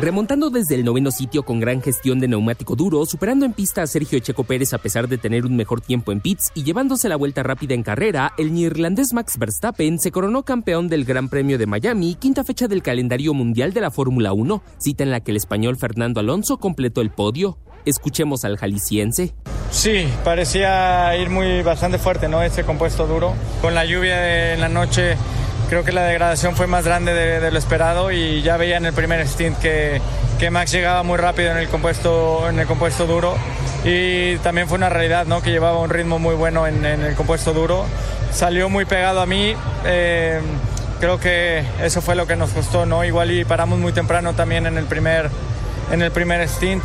Speaker 7: Remontando desde el noveno sitio con gran gestión de neumático duro, superando en pista a Sergio Checo Pérez a pesar de tener un mejor tiempo en pits y llevándose la vuelta rápida en carrera, el neerlandés Max Verstappen se coronó campeón del Gran Premio de Miami, quinta fecha del calendario mundial de la Fórmula 1, cita en la que el español Fernando Alonso completó el podio. Escuchemos al jalisciense.
Speaker 18: Sí, parecía ir muy bastante fuerte, ¿no? Ese compuesto duro. Con la lluvia en la noche creo que la degradación fue más grande de, de, lo esperado y ya veía en el primer stint que, que, Max llegaba muy rápido en el, compuesto, en el compuesto duro y también fue una realidad ¿no? que llevaba un ritmo muy bueno en, en el compuesto duro. Salió muy pegado a mí. Eh, creo que eso fue lo que nos costó, ¿no? Igual y paramos muy temprano también en el primer, en el primer stint.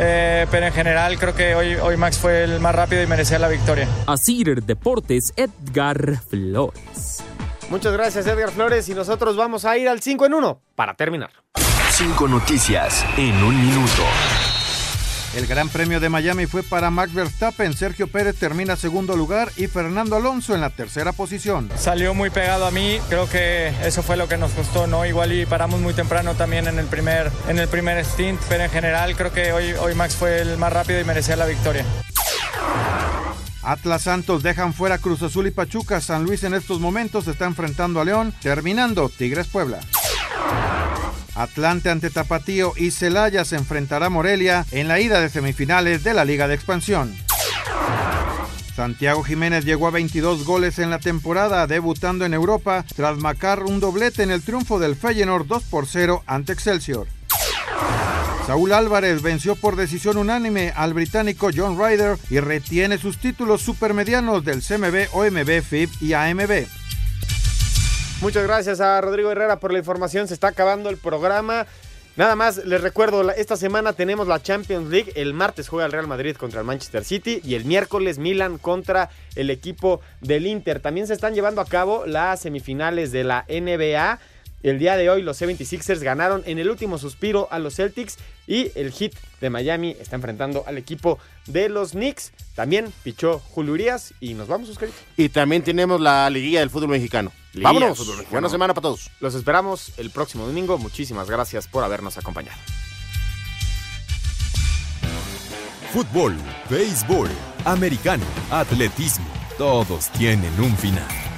Speaker 18: Eh, pero en general creo que hoy, hoy Max fue el más rápido y merecía la victoria.
Speaker 7: Asir Deportes, Edgar Flores.
Speaker 3: Muchas gracias Edgar Flores y nosotros vamos a ir al 5 en 1 para terminar.
Speaker 5: Cinco noticias en un minuto.
Speaker 6: El Gran Premio de Miami fue para Max Verstappen, Sergio Pérez termina segundo lugar y Fernando Alonso en la tercera posición.
Speaker 18: Salió muy pegado a mí, creo que eso fue lo que nos costó, ¿no? Igual y paramos muy temprano también en el primer, en el primer stint, pero en general creo que hoy, hoy Max fue el más rápido y merecía la victoria.
Speaker 6: Atlas Santos dejan fuera Cruz Azul y Pachuca. San Luis en estos momentos está enfrentando a León, terminando Tigres Puebla. Atlante ante Tapatío y Celaya se enfrentará a Morelia en la ida de semifinales de la Liga de Expansión. Santiago Jiménez llegó a 22 goles en la temporada, debutando en Europa tras marcar un doblete en el triunfo del Feyenoord 2 por 0 ante Excelsior. Saúl Álvarez venció por decisión unánime al británico John Ryder y retiene sus títulos supermedianos del CMB, OMB, FIB y AMB.
Speaker 3: Muchas gracias a Rodrigo Herrera por la información. Se está acabando el programa. Nada más les recuerdo, esta semana tenemos la Champions League. El martes juega el Real Madrid contra el Manchester City y el miércoles Milan contra el equipo del Inter. También se están llevando a cabo las semifinales de la NBA. El día de hoy los 76ers ganaron en el último suspiro a los Celtics y el Heat de Miami está enfrentando al equipo de los Knicks. También pichó Julio Urias y nos vamos, Oscarito.
Speaker 4: Y también tenemos la liguilla del fútbol mexicano.
Speaker 3: Liguilla
Speaker 4: Vámonos.
Speaker 3: fútbol mexicano.
Speaker 4: Buena semana para todos.
Speaker 3: Los esperamos el próximo domingo. Muchísimas gracias por habernos acompañado.
Speaker 2: Fútbol, béisbol, americano, atletismo, todos tienen un final.